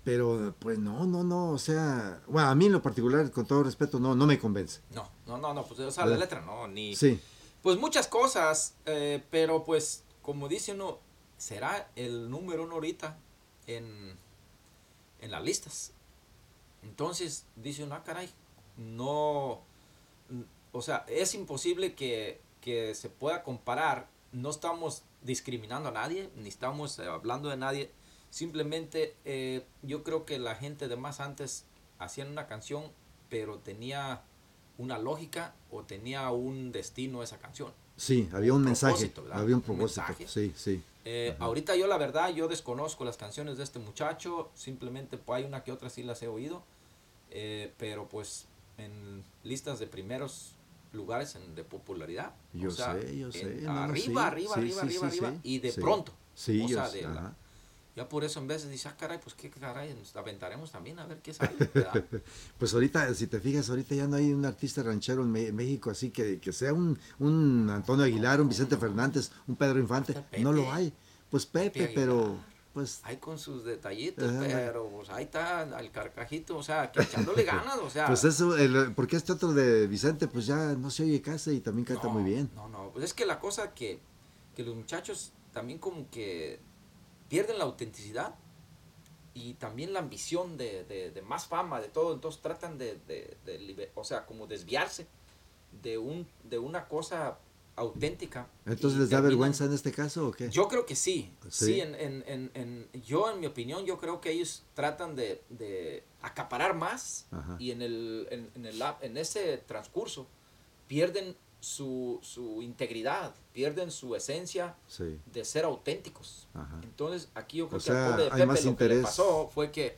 pero pues no no no o sea bueno a mí en lo particular con todo respeto no no me convence No, no, no, no, pues o sea, la letra no, ni... sí Pues muchas cosas, eh, pero pues como dice uno, será el número uno ahorita en, en las listas. Entonces dice uno, ah, caray, no, o sea, es imposible que, que se pueda comparar. No estamos discriminando a nadie, ni estamos hablando de nadie. Simplemente eh, yo creo que la gente de más antes hacían una canción, pero tenía una lógica o tenía un destino esa canción. Sí, había un, Un mensaje, ¿verdad? había un Un propósito. mensaje. Sí, sí. Eh, ahorita yo la verdad, yo desconozco las canciones de este muchacho, simplemente pues, hay una que otra sí las he oído, eh, pero pues en listas de primeros lugares en- de popularidad. Yo o sea, sé, yo sé. no, arriba, sí, arriba, sí, arriba, sí, arriba, arriba, y de pronto. Sí, o yo sea, de la-. Ya por eso en veces dices, ah, caray, pues qué caray, nos aventaremos también a ver qué sale. Pues ahorita, si te fijas, ahorita ya no hay un artista ranchero en, Me- México así que, que sea un, un Antonio Aguilar, un Vicente Fernández, un Pedro Infante. Pepe. No lo hay. Pues Pepe, Pepe pero pues Ahí con sus detallitos, Ajá. pero pues ahí está al carcajito, o sea, que echándole ganas, o sea. Pues eso, el- porque este otro de Vicente, pues ya no se oye casi y también canta No, muy bien. No, no, pues es que la cosa que, que los muchachos también como que pierden la autenticidad y también la ambición de, de- de más fama, de todo, entonces tratan de, de- liber- o sea, como desviarse de, un, de una cosa auténtica. Entonces les da vergüenza en este caso o qué? Yo creo que sí, sí, Sí. en, en- en- en- yo en mi opinión, yo creo que ellos tratan de, de acaparar más Ajá. y en, el, en, el, en ese transcurso pierden su, su integridad, pierden su esencia Sí, de ser auténticos. ajá. Entonces aquí yo creo O que al sea, pobre de hay Pepe lo que le pasó fue que,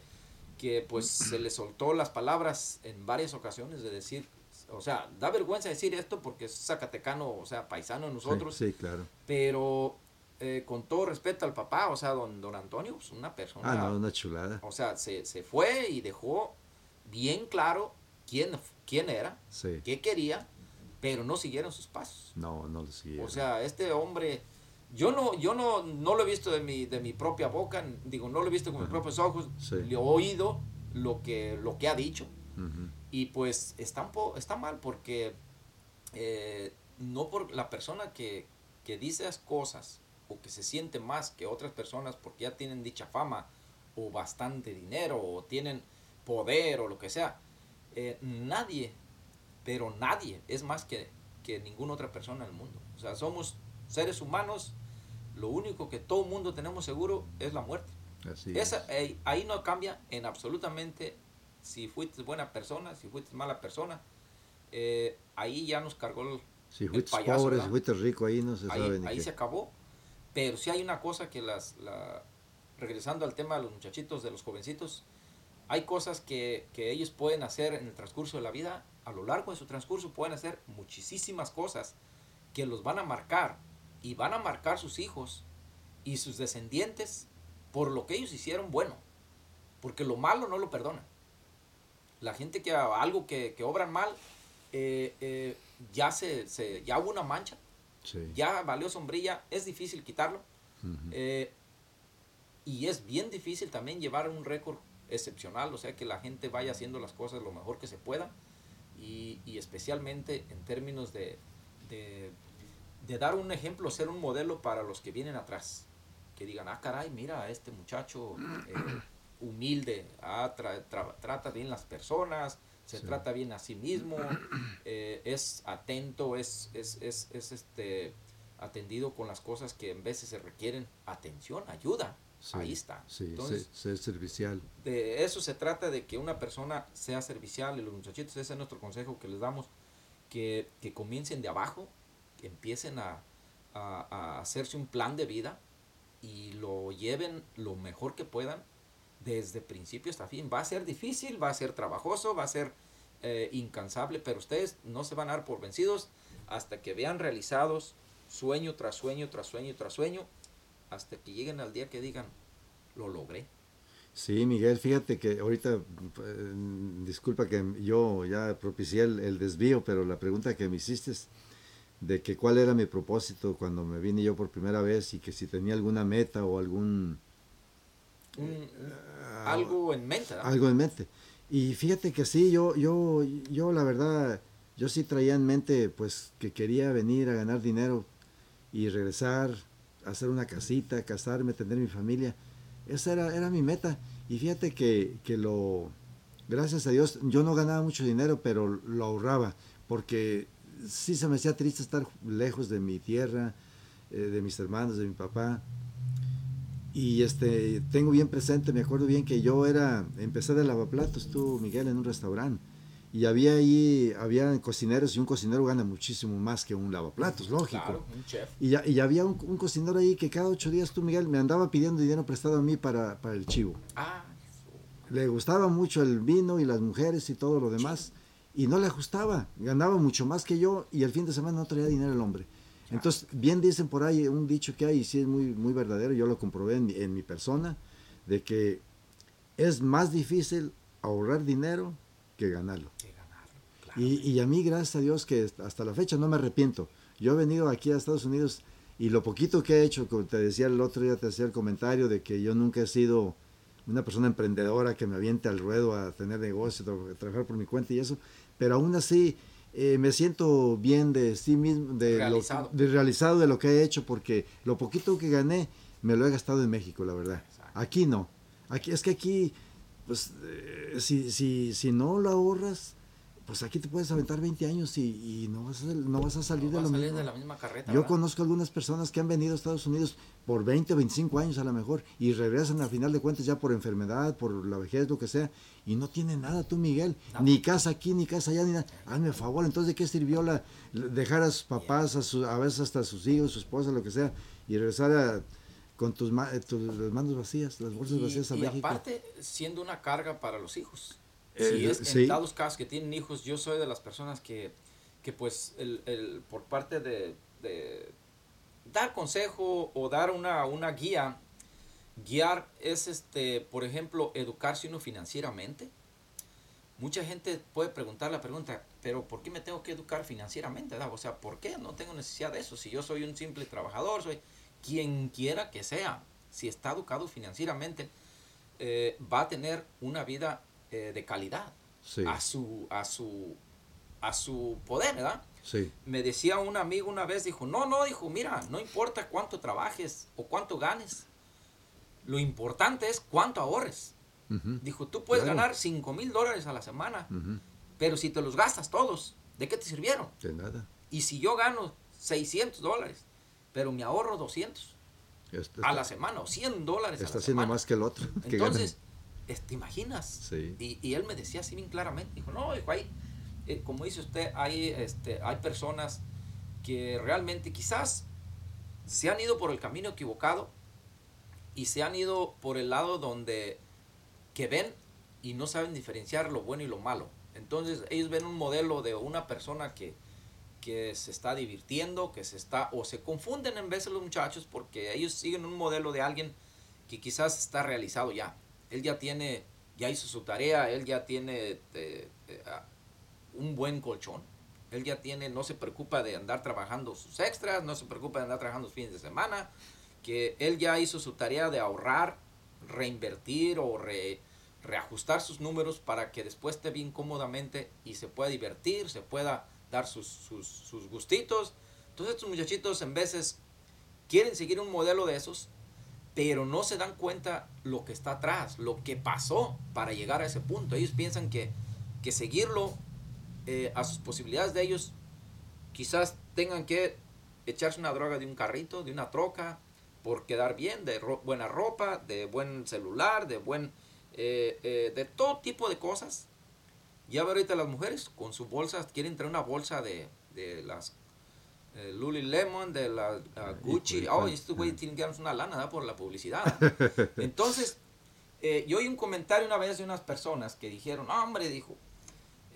que pues se le soltó las palabras en varias ocasiones de decir, o sea, da vergüenza decir esto porque es zacatecano, o sea, paisano de nosotros, Sí, sí, claro. pero eh, con todo respeto al papá, o sea, don, don Antonio, pues una persona, Ah, no, una chulada. o sea, se, se fue y dejó bien claro quién, quién era, Sí. qué quería, pero no siguieron sus pasos. No, no lo siguieron. O sea, este hombre, yo no, yo no, no lo he visto de mi, de mi propia boca, digo, no lo he visto con mis Ajá. propios ojos, Sí. le he oído lo que, lo que ha dicho, Ujú. y pues está, un po- está mal porque eh, no por la persona que, que dice las cosas o que se siente más que otras personas porque ya tienen dicha fama o bastante dinero o tienen poder o lo que sea, eh, nadie, pero nadie es más que, que ninguna otra persona en el mundo. O sea, somos seres humanos, lo único que todo mundo tenemos seguro es la muerte. Así Esa, es. eh, ahí no cambia en absolutamente si fuiste buena persona, si fuiste mala persona. eh, ahí ya nos cargó el, Si el fuiste payaso, pobre, ¿verdad? si fuiste rico, ahí no se ahí, sabe ni ahí qué. se acabó. Pero sí hay una cosa que las, la, regresando al tema de los muchachitos, de los jovencitos, hay cosas que, que ellos pueden hacer en el transcurso de la vida, a lo largo de su transcurso pueden hacer muchísimas cosas que los van a marcar y van a marcar sus hijos y sus descendientes por lo que ellos hicieron bueno, porque lo malo no lo perdonan. La gente que algo que, que obran mal, eh, eh, ya, se, se- ya hubo una mancha, Sí. ya valió sombrilla, es difícil quitarlo. Eh, y es bien difícil también llevar un récord excepcional, o sea, que la gente vaya haciendo las cosas lo mejor que se pueda. Y, y especialmente en términos de, de, de dar un ejemplo, ser un modelo para los que vienen atrás. Que digan, ah, caray, mira, a este muchacho eh, humilde, ah, tra- tra- trata bien las personas, se Sí. trata bien a sí mismo, eh, es atento, es, es, es, es, este, atendido con las cosas que en veces se requieren atención, ayuda. Sí, Ahí está. Sí, Entonces, ser, ser servicial. de eso se trata, de que una persona sea servicial y los muchachitos, ese es nuestro consejo que les damos, que, que comiencen de abajo, que empiecen a, a- a hacerse un plan de vida y lo lleven lo mejor que puedan desde principio hasta fin. Va a ser difícil, va a ser trabajoso, va a ser eh, incansable, pero ustedes no se van a dar por vencidos hasta que vean realizados sueño tras sueño, tras sueño, tras sueño, hasta que lleguen al día que digan, lo logré. Sí, Miguel, fíjate que ahorita, eh, disculpa que yo ya propicié el, el desvío, pero la pregunta que me hiciste es de que cuál era mi propósito cuando me vine yo por primera vez y que si tenía alguna meta o algún Un- algo en mente. algo en mente. Y fíjate que sí, yo, yo, yo la verdad, yo sí traía en mente pues que quería venir a ganar dinero y regresar, hacer una casita, casarme, tener mi familia. Esa era, era mi meta. Y fíjate que, que lo, gracias a Dios, yo no ganaba mucho dinero, pero lo ahorraba, porque sí se me hacía triste estar lejos de mi tierra, eh, de mis hermanos, de mi papá. Y este, tengo bien presente, me acuerdo bien que yo era, empecé de lavaplatos, tú, Miguel, en un restaurante. Y había ahí, había cocineros y un cocinero gana muchísimo más que un lavaplatos, lógico. Claro, un chef. Y, ya- y había un, un cocinero ahí que cada ocho días tú, Miguel, me andaba pidiendo dinero prestado a mí para, para el chivo. Ah, Le gustaba mucho el vino y las mujeres y todo lo demás. Y no le ajustaba. Ganaba mucho más que yo y el fin de semana no traía dinero el hombre. Entonces, bien dicen por ahí un dicho que hay, y sí es muy, muy verdadero, yo lo comprobé en, en mi persona, de que es más difícil ahorrar dinero que ganarlo. Y, y a mí, gracias a Dios, que hasta la fecha no me arrepiento. Yo he venido aquí a Estados Unidos y lo poquito que he hecho, como te decía el otro día, te hacía el comentario de que yo nunca he sido una persona emprendedora que me aviente al ruedo a tener negocio, tra- trabajar por mi cuenta y eso, pero aún así eh, me siento bien de sí mismo, de Realizado. Lo, de realizado de lo que he hecho, porque lo poquito que gané me lo he gastado en México, la verdad. Exacto. Aquí no. Aquí, es que aquí, pues, eh, si, si, si no lo ahorras, pues aquí te puedes aventar 20 años y, y no, vas a, no vas a salir No de lo salir de la misma carreta. Yo ¿verdad? conozco algunas personas que han venido a Estados Unidos por 20 o 25 años a lo mejor y regresan al final de cuentas ya por enfermedad, por la vejez, lo que sea, y no tienen nada tú, Miguel. Ni casa aquí, ni casa allá, ni nada. Hazme favor, entonces ¿de qué sirvió la, dejar a sus papás, a, su- a veces hasta a sus hijos, su esposa, lo que sea, y regresar a- con tus, eh, tus las manos vacías, las bolsas Y, vacías a y México? aparte, siendo una carga para los hijos. Eh, es sí. en dados casos que tienen hijos, yo soy de las personas que, que pues, el, el- por parte de, de dar consejo o dar una, una guía, guiar es, este, por ejemplo, educarse uno financieramente. Mucha gente puede preguntar la pregunta, pero ¿por qué me tengo que educar financieramente? verdad? O sea, ¿por qué no tengo necesidad de eso? Si yo soy un simple trabajador, soy quien quiera que sea, si está educado financieramente, eh, va a tener una vida eh, de calidad Sí, a su a su a su poder, ¿verdad? sí, Me decía un amigo una vez, dijo, no, no, dijo, mira, no importa cuánto trabajes o cuánto ganes, lo importante es cuánto ahorres. Dijo, tú puedes Claro. ganar 5 mil dólares a la semana, pero si te los gastas todos, ¿de qué te sirvieron? de nada. Y si yo gano 600 dólares, pero me ahorro 200 Está, a la semana o 100 dólares a está la haciendo semana. más que el otro. que Entonces, es- ¿te imaginas? Sí. Y, y él me decía así bien claramente, dijo, no, hijo, hay, eh, como dice usted, hay, este, hay personas que realmente quizás se han ido por el camino equivocado y se han ido por el lado donde que ven y no saben diferenciar lo bueno y lo malo. Entonces ellos ven un modelo de una persona que, que se está divirtiendo, que se está, o se confunden en veces los muchachos porque ellos siguen un modelo de alguien que quizás está realizado ya. Él ya tiene, ya hizo su tarea, él ya tiene eh, eh, un buen colchón. Él ya tiene, no se preocupa de andar trabajando sus extras, no se preocupa de andar trabajando los fines de semana, que él ya hizo su tarea de ahorrar, reinvertir o re- reajustar sus números para que después esté bien cómodamente y se pueda divertir, se pueda dar sus, sus, sus gustitos. Entonces estos muchachitos en veces quieren seguir un modelo de esos, pero no se dan cuenta lo que está atrás, lo que pasó para llegar a ese punto. Ellos piensan que, que seguirlo eh, a sus posibilidades de ellos, quizás tengan que echarse una droga de un carrito, de una troca, por quedar bien, de buena ropa, de buen celular, de buen eh, eh, de todo tipo de cosas. Ya ve ahorita las mujeres con sus bolsas, quieren traer una bolsa de, de las eh, Lululemon, de la ah, Gucci. Oh, cuál- estos güeyes tienen que darnos una lana ¿verdad? por la publicidad. Entonces, eh, yo oí un comentario una vez de unas personas que dijeron, "No, hombre, dijo,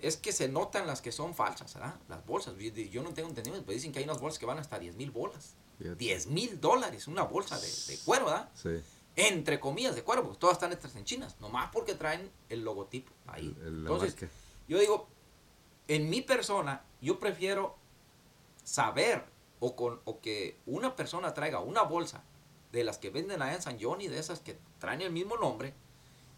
es que se notan las que son falsas, ¿verdad? Las bolsas. Yo, no tengo entendido, pero dicen que hay unas bolsas que van hasta 10 mil bolas. Fíjate. 10 mil dólares, una bolsa de, de cuero, ¿verdad? Sí, Entre comillas de cuero, porque todas están hechas en chinas, nomás porque traen el logotipo ahí. el- Entonces, yo digo, en mi persona, yo prefiero saber o, con, o que una persona traiga una bolsa de las que venden allá en San Johnny, de esas que traen el mismo nombre,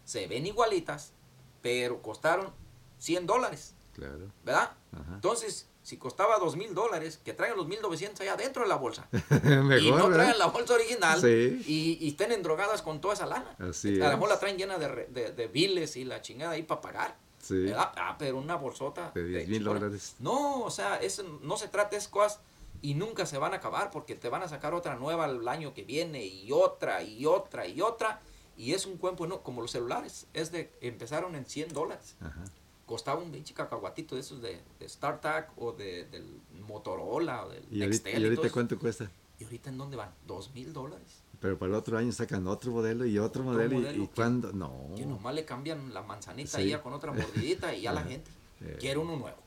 se ven igualitas, pero costaron 100 dólares, Claro. ¿verdad? Ajá. Entonces, si costaba 2 mil dólares, que traigan los 1900 allá dentro de la bolsa. Mejor, y no traigan la bolsa original Sí. y, y estén endrogadas con toda esa lana. Así a lo mejor la traen llena de, de, de biles y la chingada ahí para pagar. Sí. Ah, ah, pero una bolsota. De 10 mil dólares. No, o sea, eso no se trata de cosas y nunca se van a acabar porque te van a sacar otra nueva el año que viene y otra y otra y otra. Y es un cuerpo, no, como los celulares, es de, empezaron en 100 dólares. Ajá. Costaba un pinche cacahuatito de esos de, de StarTAC o de, del Motorola o del ¿Y ahorita, Nextel y y ahorita eso. cuánto cuesta? ¿Y ahorita en dónde van? ¿Dos mil dólares? Pero para el otro año sacan otro modelo y otro, Otro modelo. y- modelo y, que- cuándo? No. Que nomás le cambian la manzanita Sí. ya con otra mordidita y ya la Ajá. gente Eh. quiere uno nuevo.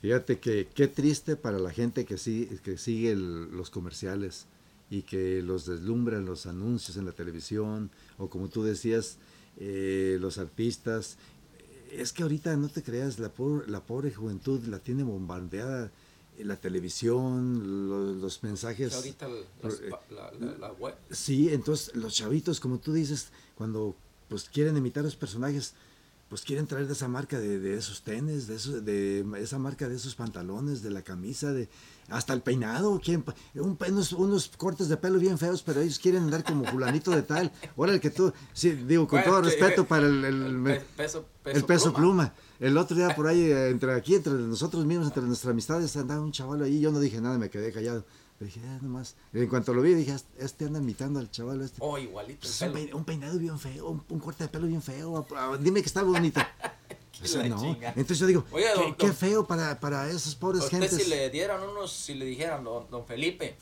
Fíjate que qué triste para la gente que, sí, que sigue el- los comerciales y que los deslumbran los anuncios en la televisión o como tú decías, eh, los artistas. Es que ahorita no te creas, la, pobre- la pobre juventud la tiene bombardeada la televisión, lo- los, mensajes. Ahorita el- las eh, la, la- la web. Sí, entonces los chavitos, como tú dices, cuando pues quieren imitar a los personajes, pues quieren traer de esa marca de, de esos tenis, de, esos, de esa marca de esos pantalones, de la camisa, de hasta el peinado, quieren un unos, unos cortes de pelo bien feos, pero ellos quieren andar como fulanito de tal. Ahora el que tú, sí, digo, con Bueno, todo respeto para el, el- El me- pe- peso, el peso pluma. El otro día por ahí, eh, entre aquí, entre nosotros mismos, entre nuestras amistades, andaba un chaval ahí. Yo no dije nada, me quedé callado. Le dije, ah, nomás. En cuanto lo vi, dije, este anda imitando al chaval este. Oh, igualito. Pues un, peinado bien feo, un, un corte de pelo bien feo. Dime que está bonito. O sea, la no. chinga. Entonces yo digo, Oiga, qué, don- qué don- feo para, para esas pobres usted gentes. si le dieran unos, si le dijeran, don, don Felipe,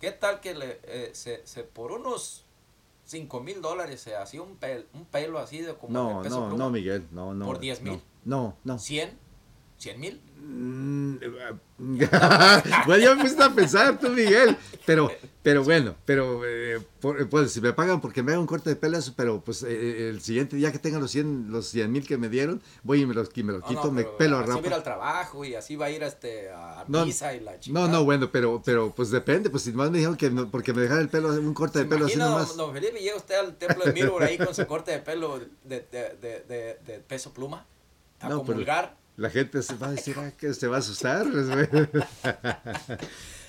¿qué tal que le, eh, se, se por unos 5 mil dólares se hacía un, pel- un pelo así de como No, de peso no, pluma? no, Miguel, no, no. ¿Por 10 mil? No, no. no. 100, 100 mil. Mm, bueno, ya me puse a pensar tú, Miguel. Pero, pero bueno, pero eh, por- pues si me pagan porque me haga un corte de pelo, eso, pero pues eh, el siguiente día que tenga los 100 los 100 mil que me dieron, voy y me los, y me los No, quito, no, me pero pelo a así va a ir rapa. al trabajo y así va a ir a, este, a No, misa y la No, chingada. no, bueno, pero, pero pues depende, pues si más me dijeron que no- porque me dejara el pelo, un corte de ¿Se pelo así nomás. don, Felipe, llega usted al templo de Milford ahí con su corte de pelo de, de, de, de, peso pluma a No, pero- comulgar? La gente se va a decir ah, que se va a asustar. no,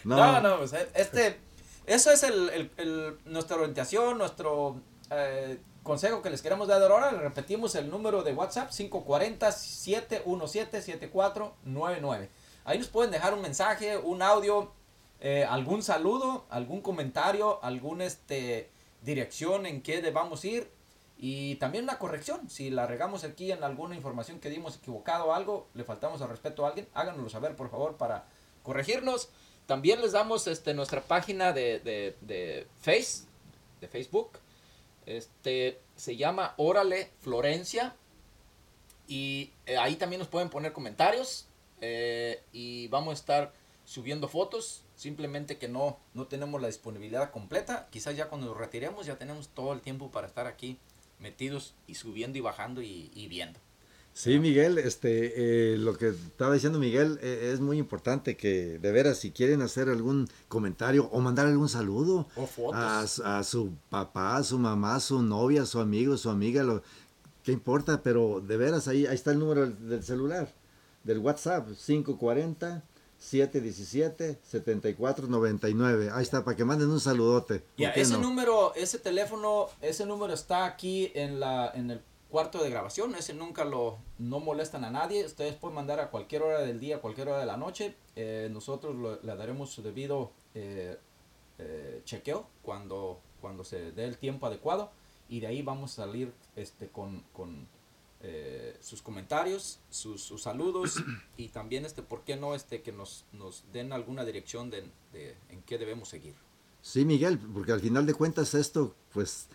No, no, pues, este, eso es el, el- el- nuestra orientación, nuestro eh, consejo que les queremos dar ahora. Le repetimos el número de WhatsApp, 540-717-7499. Ahí nos pueden dejar un mensaje, un audio, eh, algún saludo, algún comentario, algún este, dirección en qué debamos ir. Y también una corrección, si la regamos aquí en alguna información que dimos equivocado o algo, le faltamos al respeto a alguien, háganoslo saber por favor para corregirnos. También les damos este, nuestra página de, de, de Face, de Facebook. Este, se llama Órale Florencia. Y eh, ahí también nos pueden poner comentarios. eh, y vamos a estar subiendo fotos. Simplemente que no, no tenemos la disponibilidad completa. Quizás ya cuando nos retiremos ya tenemos todo el tiempo para estar aquí metidos y subiendo y bajando y, y viendo. Sí, Miguel, este, eh, lo que estaba diciendo Miguel eh, es muy importante que de veras si quieren hacer algún comentario o mandar algún saludo O fotos. a, su- a su papá, a su mamá, a su novia, a su amigo, a su amiga, lo qué importa, pero de veras ahí, ahí está el número del, del celular, del WhatsApp, 540 717 7499. Ahí está, para que manden un saludote. ¿por Ya, ese no? número, ese teléfono, ese número está aquí en la en el cuarto de grabación, ese nunca lo no molestan a nadie, ustedes pueden mandar a cualquier hora del día, cualquier hora de la noche, eh, nosotros lo- le daremos su debido eh, eh, chequeo cuando cuando se dé el tiempo adecuado y de ahí vamos a salir este con, con eh, sus comentarios, sus, sus saludos y también este por qué no este que nos, nos den alguna dirección de, de en qué debemos seguir. Sí, Miguel, porque al final de cuentas esto, pues,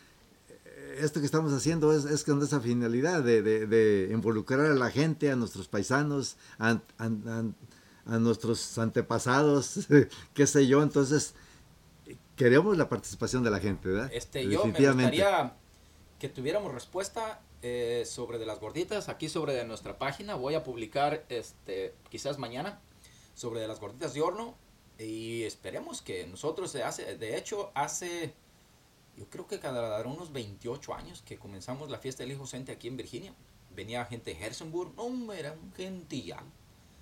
eh, esto que estamos haciendo es, es con esa finalidad de, de- de involucrar a la gente, a nuestros paisanos, a, a- a- a nuestros antepasados, qué sé yo, entonces queremos la participación de la gente, ¿verdad? Este, yo me gustaría que tuviéramos respuesta eh, sobre de las gorditas, aquí sobre de nuestra página. Voy a publicar este, quizás mañana sobre de las gorditas de horno y esperemos que nosotros se hace, de hecho hace, yo creo que cada unos 28 años que comenzamos la fiesta del hijo Cente aquí en Virginia. Venía gente de Harrisonburg, no, era un gentillal.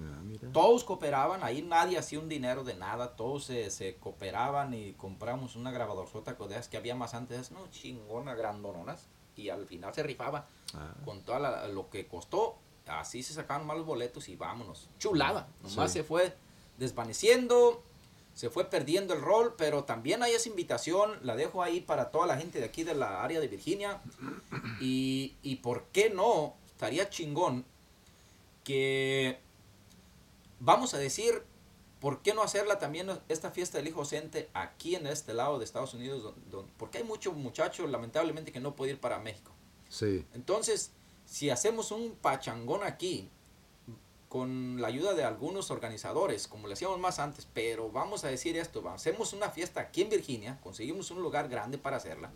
Ah. Todos cooperaban, ahí nadie hacía un dinero de nada, todos se, se cooperaban y compramos una grabadorzota que había más antes, no chingona, grandononas, y al final se rifaba Ah, con todo lo que costó así se sacaban malos boletos y vámonos. Chulada. Nomás se fue desvaneciendo, se fue perdiendo el rol, pero también hay esa invitación, la dejo ahí para toda la gente de aquí de la área de Virginia. Y, y por qué no, estaría chingón que vamos a decir, ¿por qué no hacerla también esta fiesta del hijo docente aquí en este lado de Estados Unidos? porque hay muchos muchachos, lamentablemente, que no pueden ir para México. Sí. Entonces, si hacemos un pachangón aquí, con la ayuda de algunos organizadores, como le hacíamos más antes, pero vamos a decir esto, hacemos una fiesta aquí en Virginia, conseguimos un lugar grande para hacerla,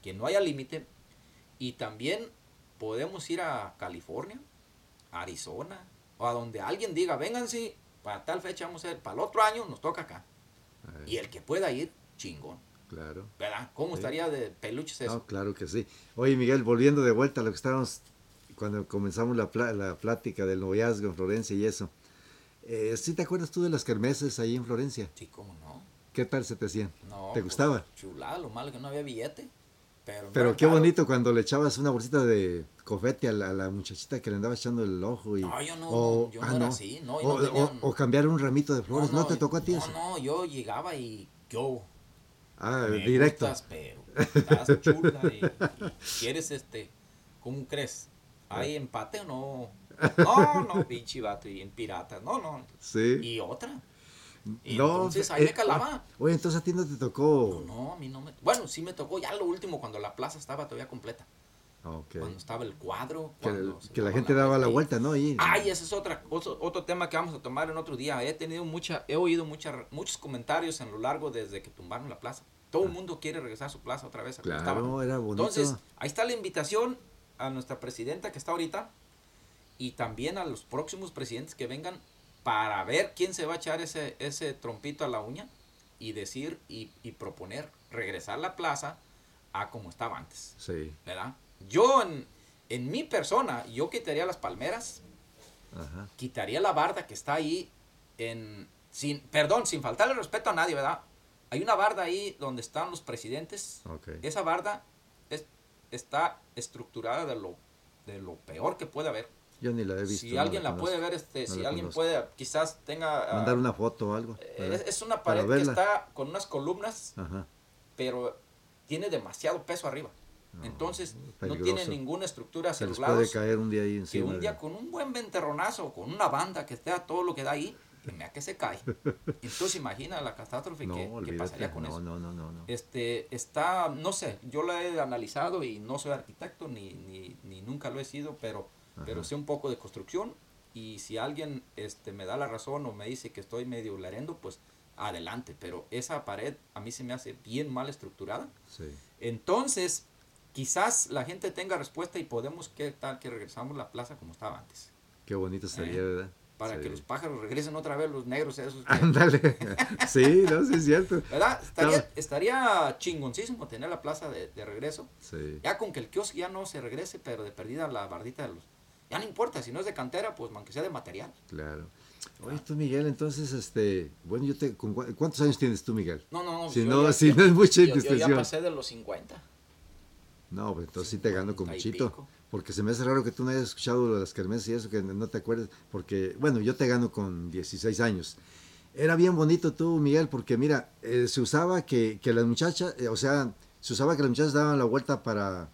que no haya límite, y también podemos ir a California, Arizona, o a donde alguien diga, vénganse, para tal fecha vamos a ir, para el otro año nos toca acá. Y el que pueda ir, chingón. Claro. ¿Verdad? ¿Cómo estaría de peluches eso? No, claro que sí. Oye, Miguel, volviendo de vuelta a lo que estábamos, cuando comenzamos la, la plática del noviazgo en Florencia y eso. Eh, ¿Sí te acuerdas tú de las kermeses ahí en Florencia? Sí, cómo no. ¿Qué tal se te hacían? No, ¿Te pues, gustaba? Chulada, lo malo que no había billete. Pero, no qué bonito cuando le echabas una bolsita de cofete a la, a la muchachita que le andaba echando el ojo y No, yo no, o, yo no ah, era así, no, y o, no tenía o- un- o cambiar un ramito de flores, ¿no, te tocó a ti no, eso? No, yo llegaba y yo. ah, me directo. gustas, pero estás chula y, y quieres este, ¿cómo crees? ¿Hay empate o no? No, no, pinche vato, y en pirata, no, no. Sí. Y otra. Y no, entonces ahí eh, me calaba. ah, Oye, entonces a ti no te tocó. No, no, a mí no me. Bueno, sí me tocó ya lo último cuando la plaza estaba todavía completa. Ok. Cuando estaba el cuadro. Que, la gente daba la vuelta, ¿no? Ay, ese es otra, otro, otro tema que vamos a tomar en otro día. He tenido mucha, he oído mucha, muchos comentarios en lo largo desde que tumbaron la plaza. Todo el mundo quiere regresar a su plaza otra vez. a Claro, estaba. era bonito. Entonces, ahí está la invitación a nuestra presidenta que está ahorita y también a los próximos presidentes que vengan para ver quién se va a echar ese, ese trompito a la uña y decir y, y proponer regresar la plaza a como estaba antes. Sí. ¿Verdad? Yo en, en mi persona, yo quitaría las palmeras, Ajá. quitaría la barda que está ahí en sin perdón sin faltarle respeto a nadie verdad hay una barda ahí donde están los presidentes Ok. esa barda es, está estructurada de lo de lo peor que puede haber Yo ni la he visto. si no alguien la, conozco. puede ver este No si la alguien conozco. puede quizás tenga ah, Mandar una foto o algo. eh, es, es una pared que está con unas columnas Ajá. pero tiene demasiado peso arriba No, entonces no tiene ninguna estructura hacia los puede lados caer un día ahí que encima. un de- día con un buen venterronazo, con una banda que esté a todo lo que da ahí, que me que se cae. Entonces imagina la catástrofe No, que, que pasaría con no, eso. no, no, no, no. Este, está, no sé, yo lo he analizado y no soy arquitecto ni, ni, ni nunca lo he sido, pero, pero sé un poco de construcción y si alguien este, me da la razón o me dice que estoy medio lerendo, pues adelante, pero esa pared a mí se me hace bien mal estructurada. Sí. Entonces, quizás la gente tenga respuesta y podemos, ¿qué tal que regresamos la plaza como estaba antes? Qué bonito estaría, Eh, ¿verdad? Para Sí. que los pájaros regresen otra vez, los negros esos. Ándale. sí, no, sí es cierto. ¿Verdad? Estaría, estaría chingoncísimo tener la plaza de, de regreso. Sí. Ya con que el kiosco ya no se regrese, pero de perdida la bardita de los... Ya no importa, si no es de cantera, pues aunque sea de material. Claro. Oye, tú, Miguel, entonces, este, bueno, yo te, ¿con cu- ¿cuántos años tienes tú, Miguel? No, no, no. Si no, ya- si no es mucha yo- Yo, ya pasé de los 50. No, pues entonces sí te gano con pico. Porque se me hace raro que tú no hayas escuchado las kermeses y eso, que no te acuerdes. Porque, bueno, yo te gano con 16 años. Era bien bonito tú, Miguel, porque mira, eh, se usaba que, que las muchachas, eh, o sea, se usaba que las muchachas daban la vuelta para,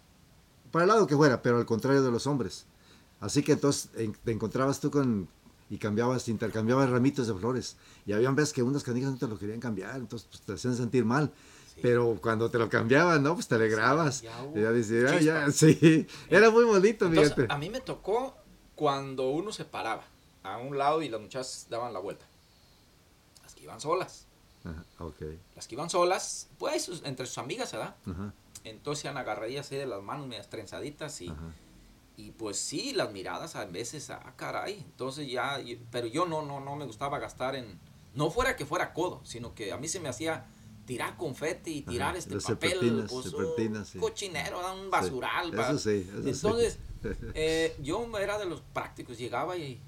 para el lado que fuera, pero al contrario de los hombres. Así que entonces en- te encontrabas tú con, y cambiabas, intercambiabas ramitos de flores. Y habían veces que unas canijas no te lo querían cambiar, entonces pues, te hacían sentir mal. Sí. Pero cuando te lo cambiaban, ¿no? Pues te alegrabas. ya Y ya dices, ah, ya, sí. Era muy bonito, Entonces, fíjate. a mí me tocó cuando uno se paraba a un lado y las muchachas daban la vuelta. Las que iban solas. Ajá, ok. Las que iban solas, pues entre sus amigas, ¿verdad? Ajá, Entonces eran agarradillas así de las manos, medias trenzaditas y, ajá. Y pues sí, las miradas a veces, ah, caray. Entonces ya, pero yo no, no, no me gustaba gastar en, no fuera que fuera codo, sino que a mí se me hacía tirar confeti y tirar Ajá, este papel, pues, serpentinas, sí. un cochinero, un basural. Sí, eso sí, eso. Entonces, eh, yo era de los prácticos, llegaba y,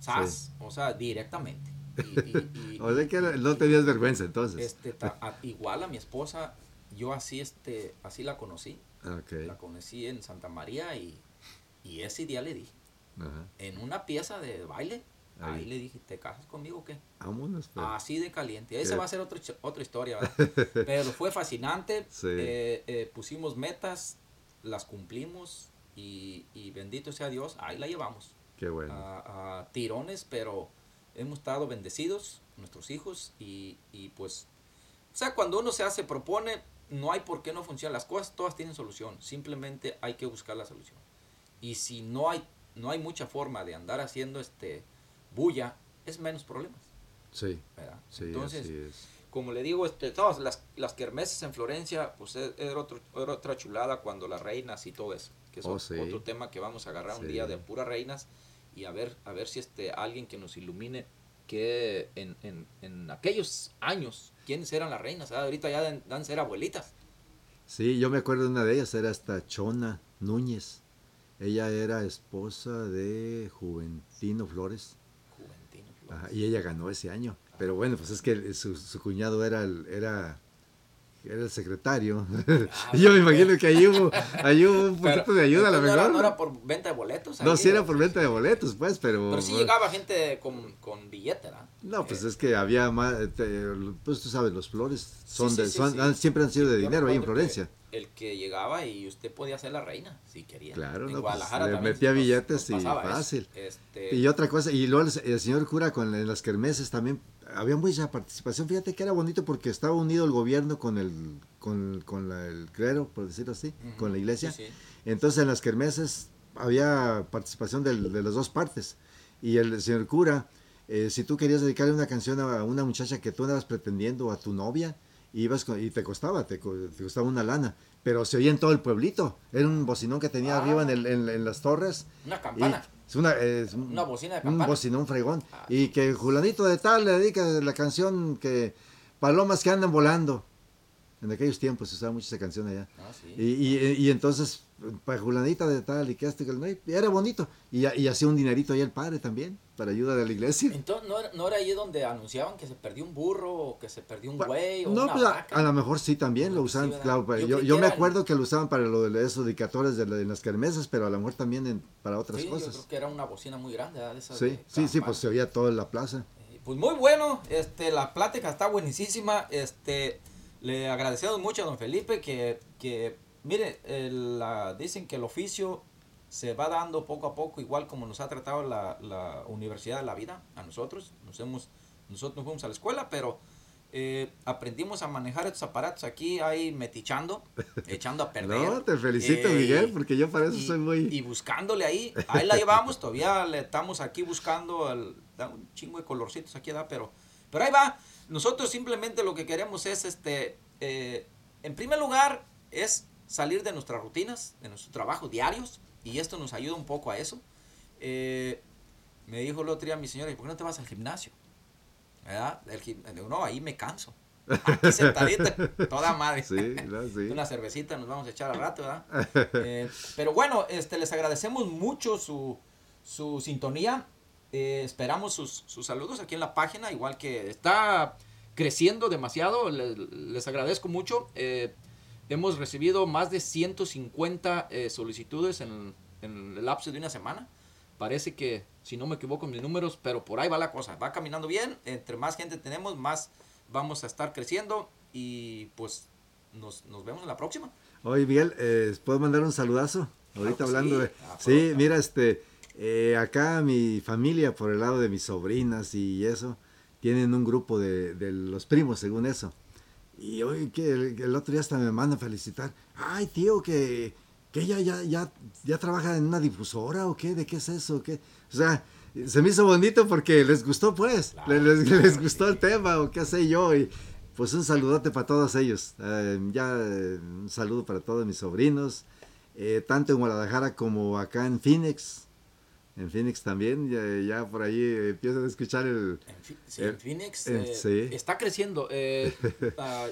¿sabes? O sea, directamente. Y, y- y- O sea que no tenías vergüenza entonces. este, ta- a- igual a mi esposa, yo así, este, así la conocí. Ok. La conocí en Santa María y, y ese día le dije. Ajá. en una pieza de baile. Ahí, Ahí. le dije, ¿te casas conmigo o qué? Vámonos, pues. Así de caliente. Esa va a ser otra, ch- otra historia, ¿verdad? Pero fue fascinante. Sí. Eh, eh, pusimos metas, las cumplimos y, y bendito sea Dios, ahí la llevamos. Qué bueno. A, a tirones, pero hemos estado bendecidos, nuestros hijos, y, y pues, o sea, cuando uno se hace, propone, no hay por qué no funcionan las cosas, todas tienen solución, simplemente hay que buscar la solución. Y si no hay, no hay mucha forma de andar haciendo este bulla, es menos problemas, Sí, ¿verdad? sí, Entonces, así es. como le digo, este, todas las, las kermeses en Florencia, pues e- era, otro- era otra chulada cuando las reinas y todo eso, que es Oh, sí. otro tema que vamos a agarrar un día de puras reinas y a ver, a ver si este alguien que nos ilumine que en, en, en aquellos años, ¿quiénes eran las reinas? Ah, ahorita ya dan, dan ser abuelitas. Sí, yo me acuerdo de una de ellas, era esta Chona Núñez. Ella era esposa de Juventino Flores. Juventino Flores. Ajá, y ella ganó ese año. Pero bueno, pues es que su, su cuñado era el, era, era el secretario. y yo me imagino que ahí hubo, ahí hubo un Pero, poquito de ayuda a lo mejor. No era, no era por venta de boletos. No, sí era por venta de boletos, pues, pero... Pero sí llegaba gente con, con billete, ¿verdad? No, pues Eh, es que había más, te- pues tú sabes, los flores son Sí, de, sí, son- sí. han- siempre han sido de dinero ahí en Florencia. El que llegaba y usted podía ser la reina, si quería. Claro, en no, pues, Guadalajara le también metía nos- billetes nos y fácil. Este, Y otra cosa, y luego el, el señor cura con en las kermeses también, había mucha participación, fíjate que era bonito porque estaba unido el gobierno con el, con, con la- el clero, por decirlo así, con la iglesia. sí, sí. Entonces en las kermeses había participación de las dos partes. Y el señor cura, eh, si tú querías dedicarle una canción a una muchacha que tú andabas pretendiendo, a tu novia, ibas con- y te costaba, te, te costaba una lana. Pero se oía en todo el pueblito. Era un bocinón que tenía Ah. arriba en, el- en- en las torres. Una Y campana. es una, es un- Una bocina de Un campana. bocinón fregón. Ah. Y que Julanito de tal le dedica la canción que Palomas que andan volando. En aquellos tiempos se usaba mucho esa canción allá. Ah, sí. Y, y, y entonces, para Julanita de tal y que este, que era bonito. Y, y hacía un dinerito ahí el padre también, para ayuda de la iglesia. Entonces, ¿no era, ¿no era ahí donde anunciaban que se perdió un burro o que se perdió un güey o no, una pues a, lo mejor sí también lo usaban, claro, pues, Yo yo, me acuerdo que lo usaban para lo de esos dedicadores de, la- de las kermeses, pero a lo mejor también en- para otras Sí, yo cosas. creo que era una bocina muy grande. ¿verdad? De esas Sí, de sí, sí, pues se oía todo en la plaza. Eh, Pues muy bueno, este, la plática está buenísima, este, le agradecemos mucho a don Felipe que, que mire, el, la- dicen que el oficio se va dando poco a poco, igual como nos ha tratado la, la Universidad de la Vida a nosotros, nos hemos, nosotros no fuimos a la escuela, pero eh, aprendimos a manejar estos aparatos aquí, ahí metichando, echando a perder. No, te felicito, Eh, Miguel, porque yo para eso y, soy muy... y buscándole ahí, ahí la llevamos, todavía le estamos aquí buscando, el, da un chingo de colorcitos aquí, da, pero, pero ahí va. Nosotros simplemente lo que queremos es, este, eh, en primer lugar, es salir de nuestras rutinas, de nuestros trabajos diarios, y esto nos ayuda un poco a eso. Eh, me dijo el otro día mi señora, ¿por qué no te vas al gimnasio? ¿Verdad? El no, ahí me canso. Aquí sentadita, toda madre. Sí, no, sí. Una cervecita nos vamos a echar al rato, ¿verdad? Eh, pero bueno, este, les agradecemos mucho su, su sintonía. Eh, esperamos sus, sus saludos aquí en la página, igual que está creciendo demasiado. le- Les, agradezco mucho. Eh, hemos recibido más de 150 eh, solicitudes en, en el lapso de una semana. Parece que, si no me equivoco en mis números, pero por ahí va la cosa. Va caminando bien. Entre más gente tenemos, más vamos a estar creciendo. Y pues nos, nos vemos en la próxima. Oye, Miguel, eh, ¿puedo mandar un saludazo? Ahorita hablando sí. de... Ah, Sí, mira, este, eh, acá mi familia, por el lado de mis sobrinas y eso, tienen un grupo de, de los primos, según eso. Y hoy que el, el otro día hasta me mandan felicitar. Ay, tío, que, que ella ya, ya, ya trabaja en una difusora o qué, ¿de qué es eso? ¿Qué? O sea, se me hizo bonito porque les gustó, pues, Claro, les, les- les gustó sí. el tema o qué sé yo. Y pues un saludote para todos ellos. Eh, ya eh, un saludo para todos mis sobrinos, eh, tanto en Guadalajara como acá en Phoenix. En Phoenix también, ya, ya por ahí eh, empiezan a escuchar el... En, sí, en Phoenix eh, eh, sí. está creciendo. eh, ah,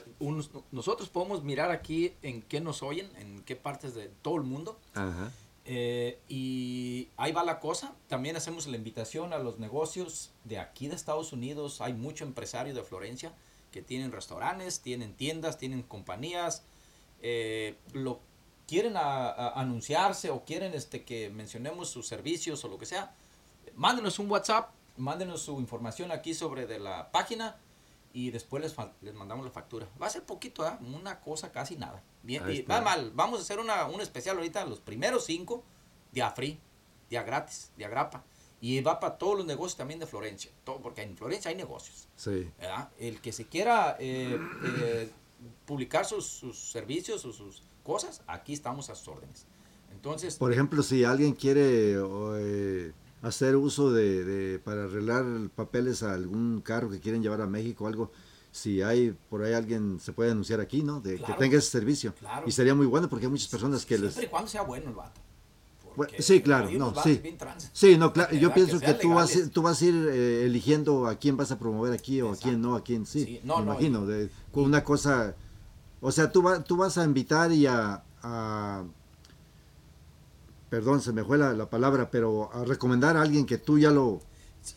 nosotros podemos mirar aquí en qué nos oyen, en qué partes de todo el mundo. Ajá. eh, y ahí va la cosa. También hacemos la invitación a los negocios de aquí de Estados Unidos. Hay mucho empresario de Florencia que tienen restaurantes, tienen tiendas, tienen compañías. Lo, quieren a- a- anunciarse o quieren este, que mencionemos sus servicios o lo que sea, mándenos un WhatsApp, mándenos su información aquí sobre de la página y después les, les mandamos la factura. Va a ser poquito, ¿ah? una cosa casi nada. Bien, y va mal, vamos a hacer una, un especial ahorita, los primeros cinco, día free, día gratis, día grapa. Y va para todos los negocios también de Florencia, todo, porque en Florencia hay negocios. Sí. ¿verdad? El que se quiera eh, eh, publicar sus, sus servicios o sus cosas, aquí estamos a sus órdenes. Entonces, Por ejemplo, si alguien quiere eh, hacer uso de, de- para arreglar papeles a algún carro que quieren llevar a México o algo, si hay por ahí alguien se puede anunciar aquí, ¿no? De Claro. que tenga ese servicio. Claro. Y sería muy bueno porque hay muchas personas que les siempre y cuando sea bueno el vato. Bueno, sí, claro, no, sí. Sí, no, claro, yo pienso que, sean tú vas, tú vas a ir eh, eligiendo a quién vas a promover aquí o a quién no, a quién sí. Sí, no, me no, imagino, de, con una cosa, o sea, tú, va- tú vas a invitar y a, a- perdón, se me fue la, la palabra, pero a recomendar a alguien que tú ya lo,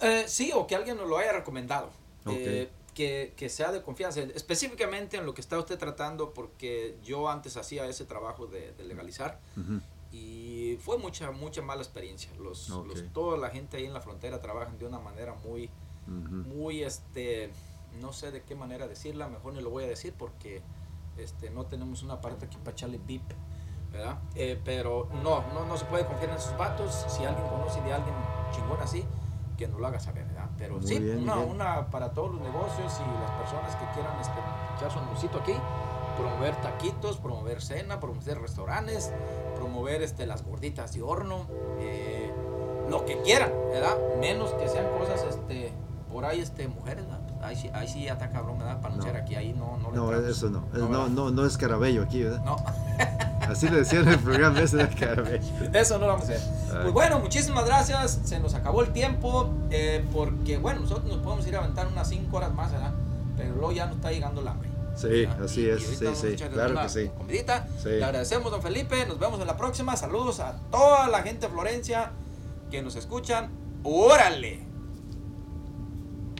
Eh, sí, o que alguien nos lo haya recomendado. Eh, que, que sea de confianza. Específicamente en lo que está usted tratando, porque yo antes hacía ese trabajo de, de legalizar y fue mucha, mucha mala experiencia. Los, toda la gente ahí en la frontera trabajan de una manera muy, muy, este, no sé de qué manera decirla, mejor ni lo voy a decir porque este, no tenemos una parte aquí para echarle bip, ¿verdad? Eh, pero no, no, no se puede confiar en esos vatos. Si alguien conoce de alguien chingón así, que nos lo haga saber, ¿verdad? Pero Muy sí, bien, una, una para todos los negocios y las personas que quieran este, echar su anuncito aquí, promover taquitos, promover cena, promover restaurantes, promover este, las gorditas de horno, eh, lo que quieran, ¿verdad? Menos que sean cosas, este, por ahí, este, mujeres, ¿verdad? Ahí sí, ahí sí está cabrón, ¿verdad? Para anunciar No. aquí, ahí no, no le No, entramos. eso no, ¿verdad? no, no, no es carabello aquí, ¿verdad? No. Así le decían en el programa ese de carabello. Eso no lo vamos a hacer. Ay. Pues bueno, muchísimas gracias. Se nos acabó el tiempo. eh, porque, bueno, nosotros nos podemos ir a aventar unas 5 horas más, ¿verdad? Pero luego ya nos está llegando el hambre. Sí, ¿verdad? así Y- y es, ahorita sí, sí, claro que sí. Comidita. Sí. Le agradecemos, don Felipe. Nos vemos en la próxima. Saludos a toda la gente de Florencia que nos escuchan. ¡Órale!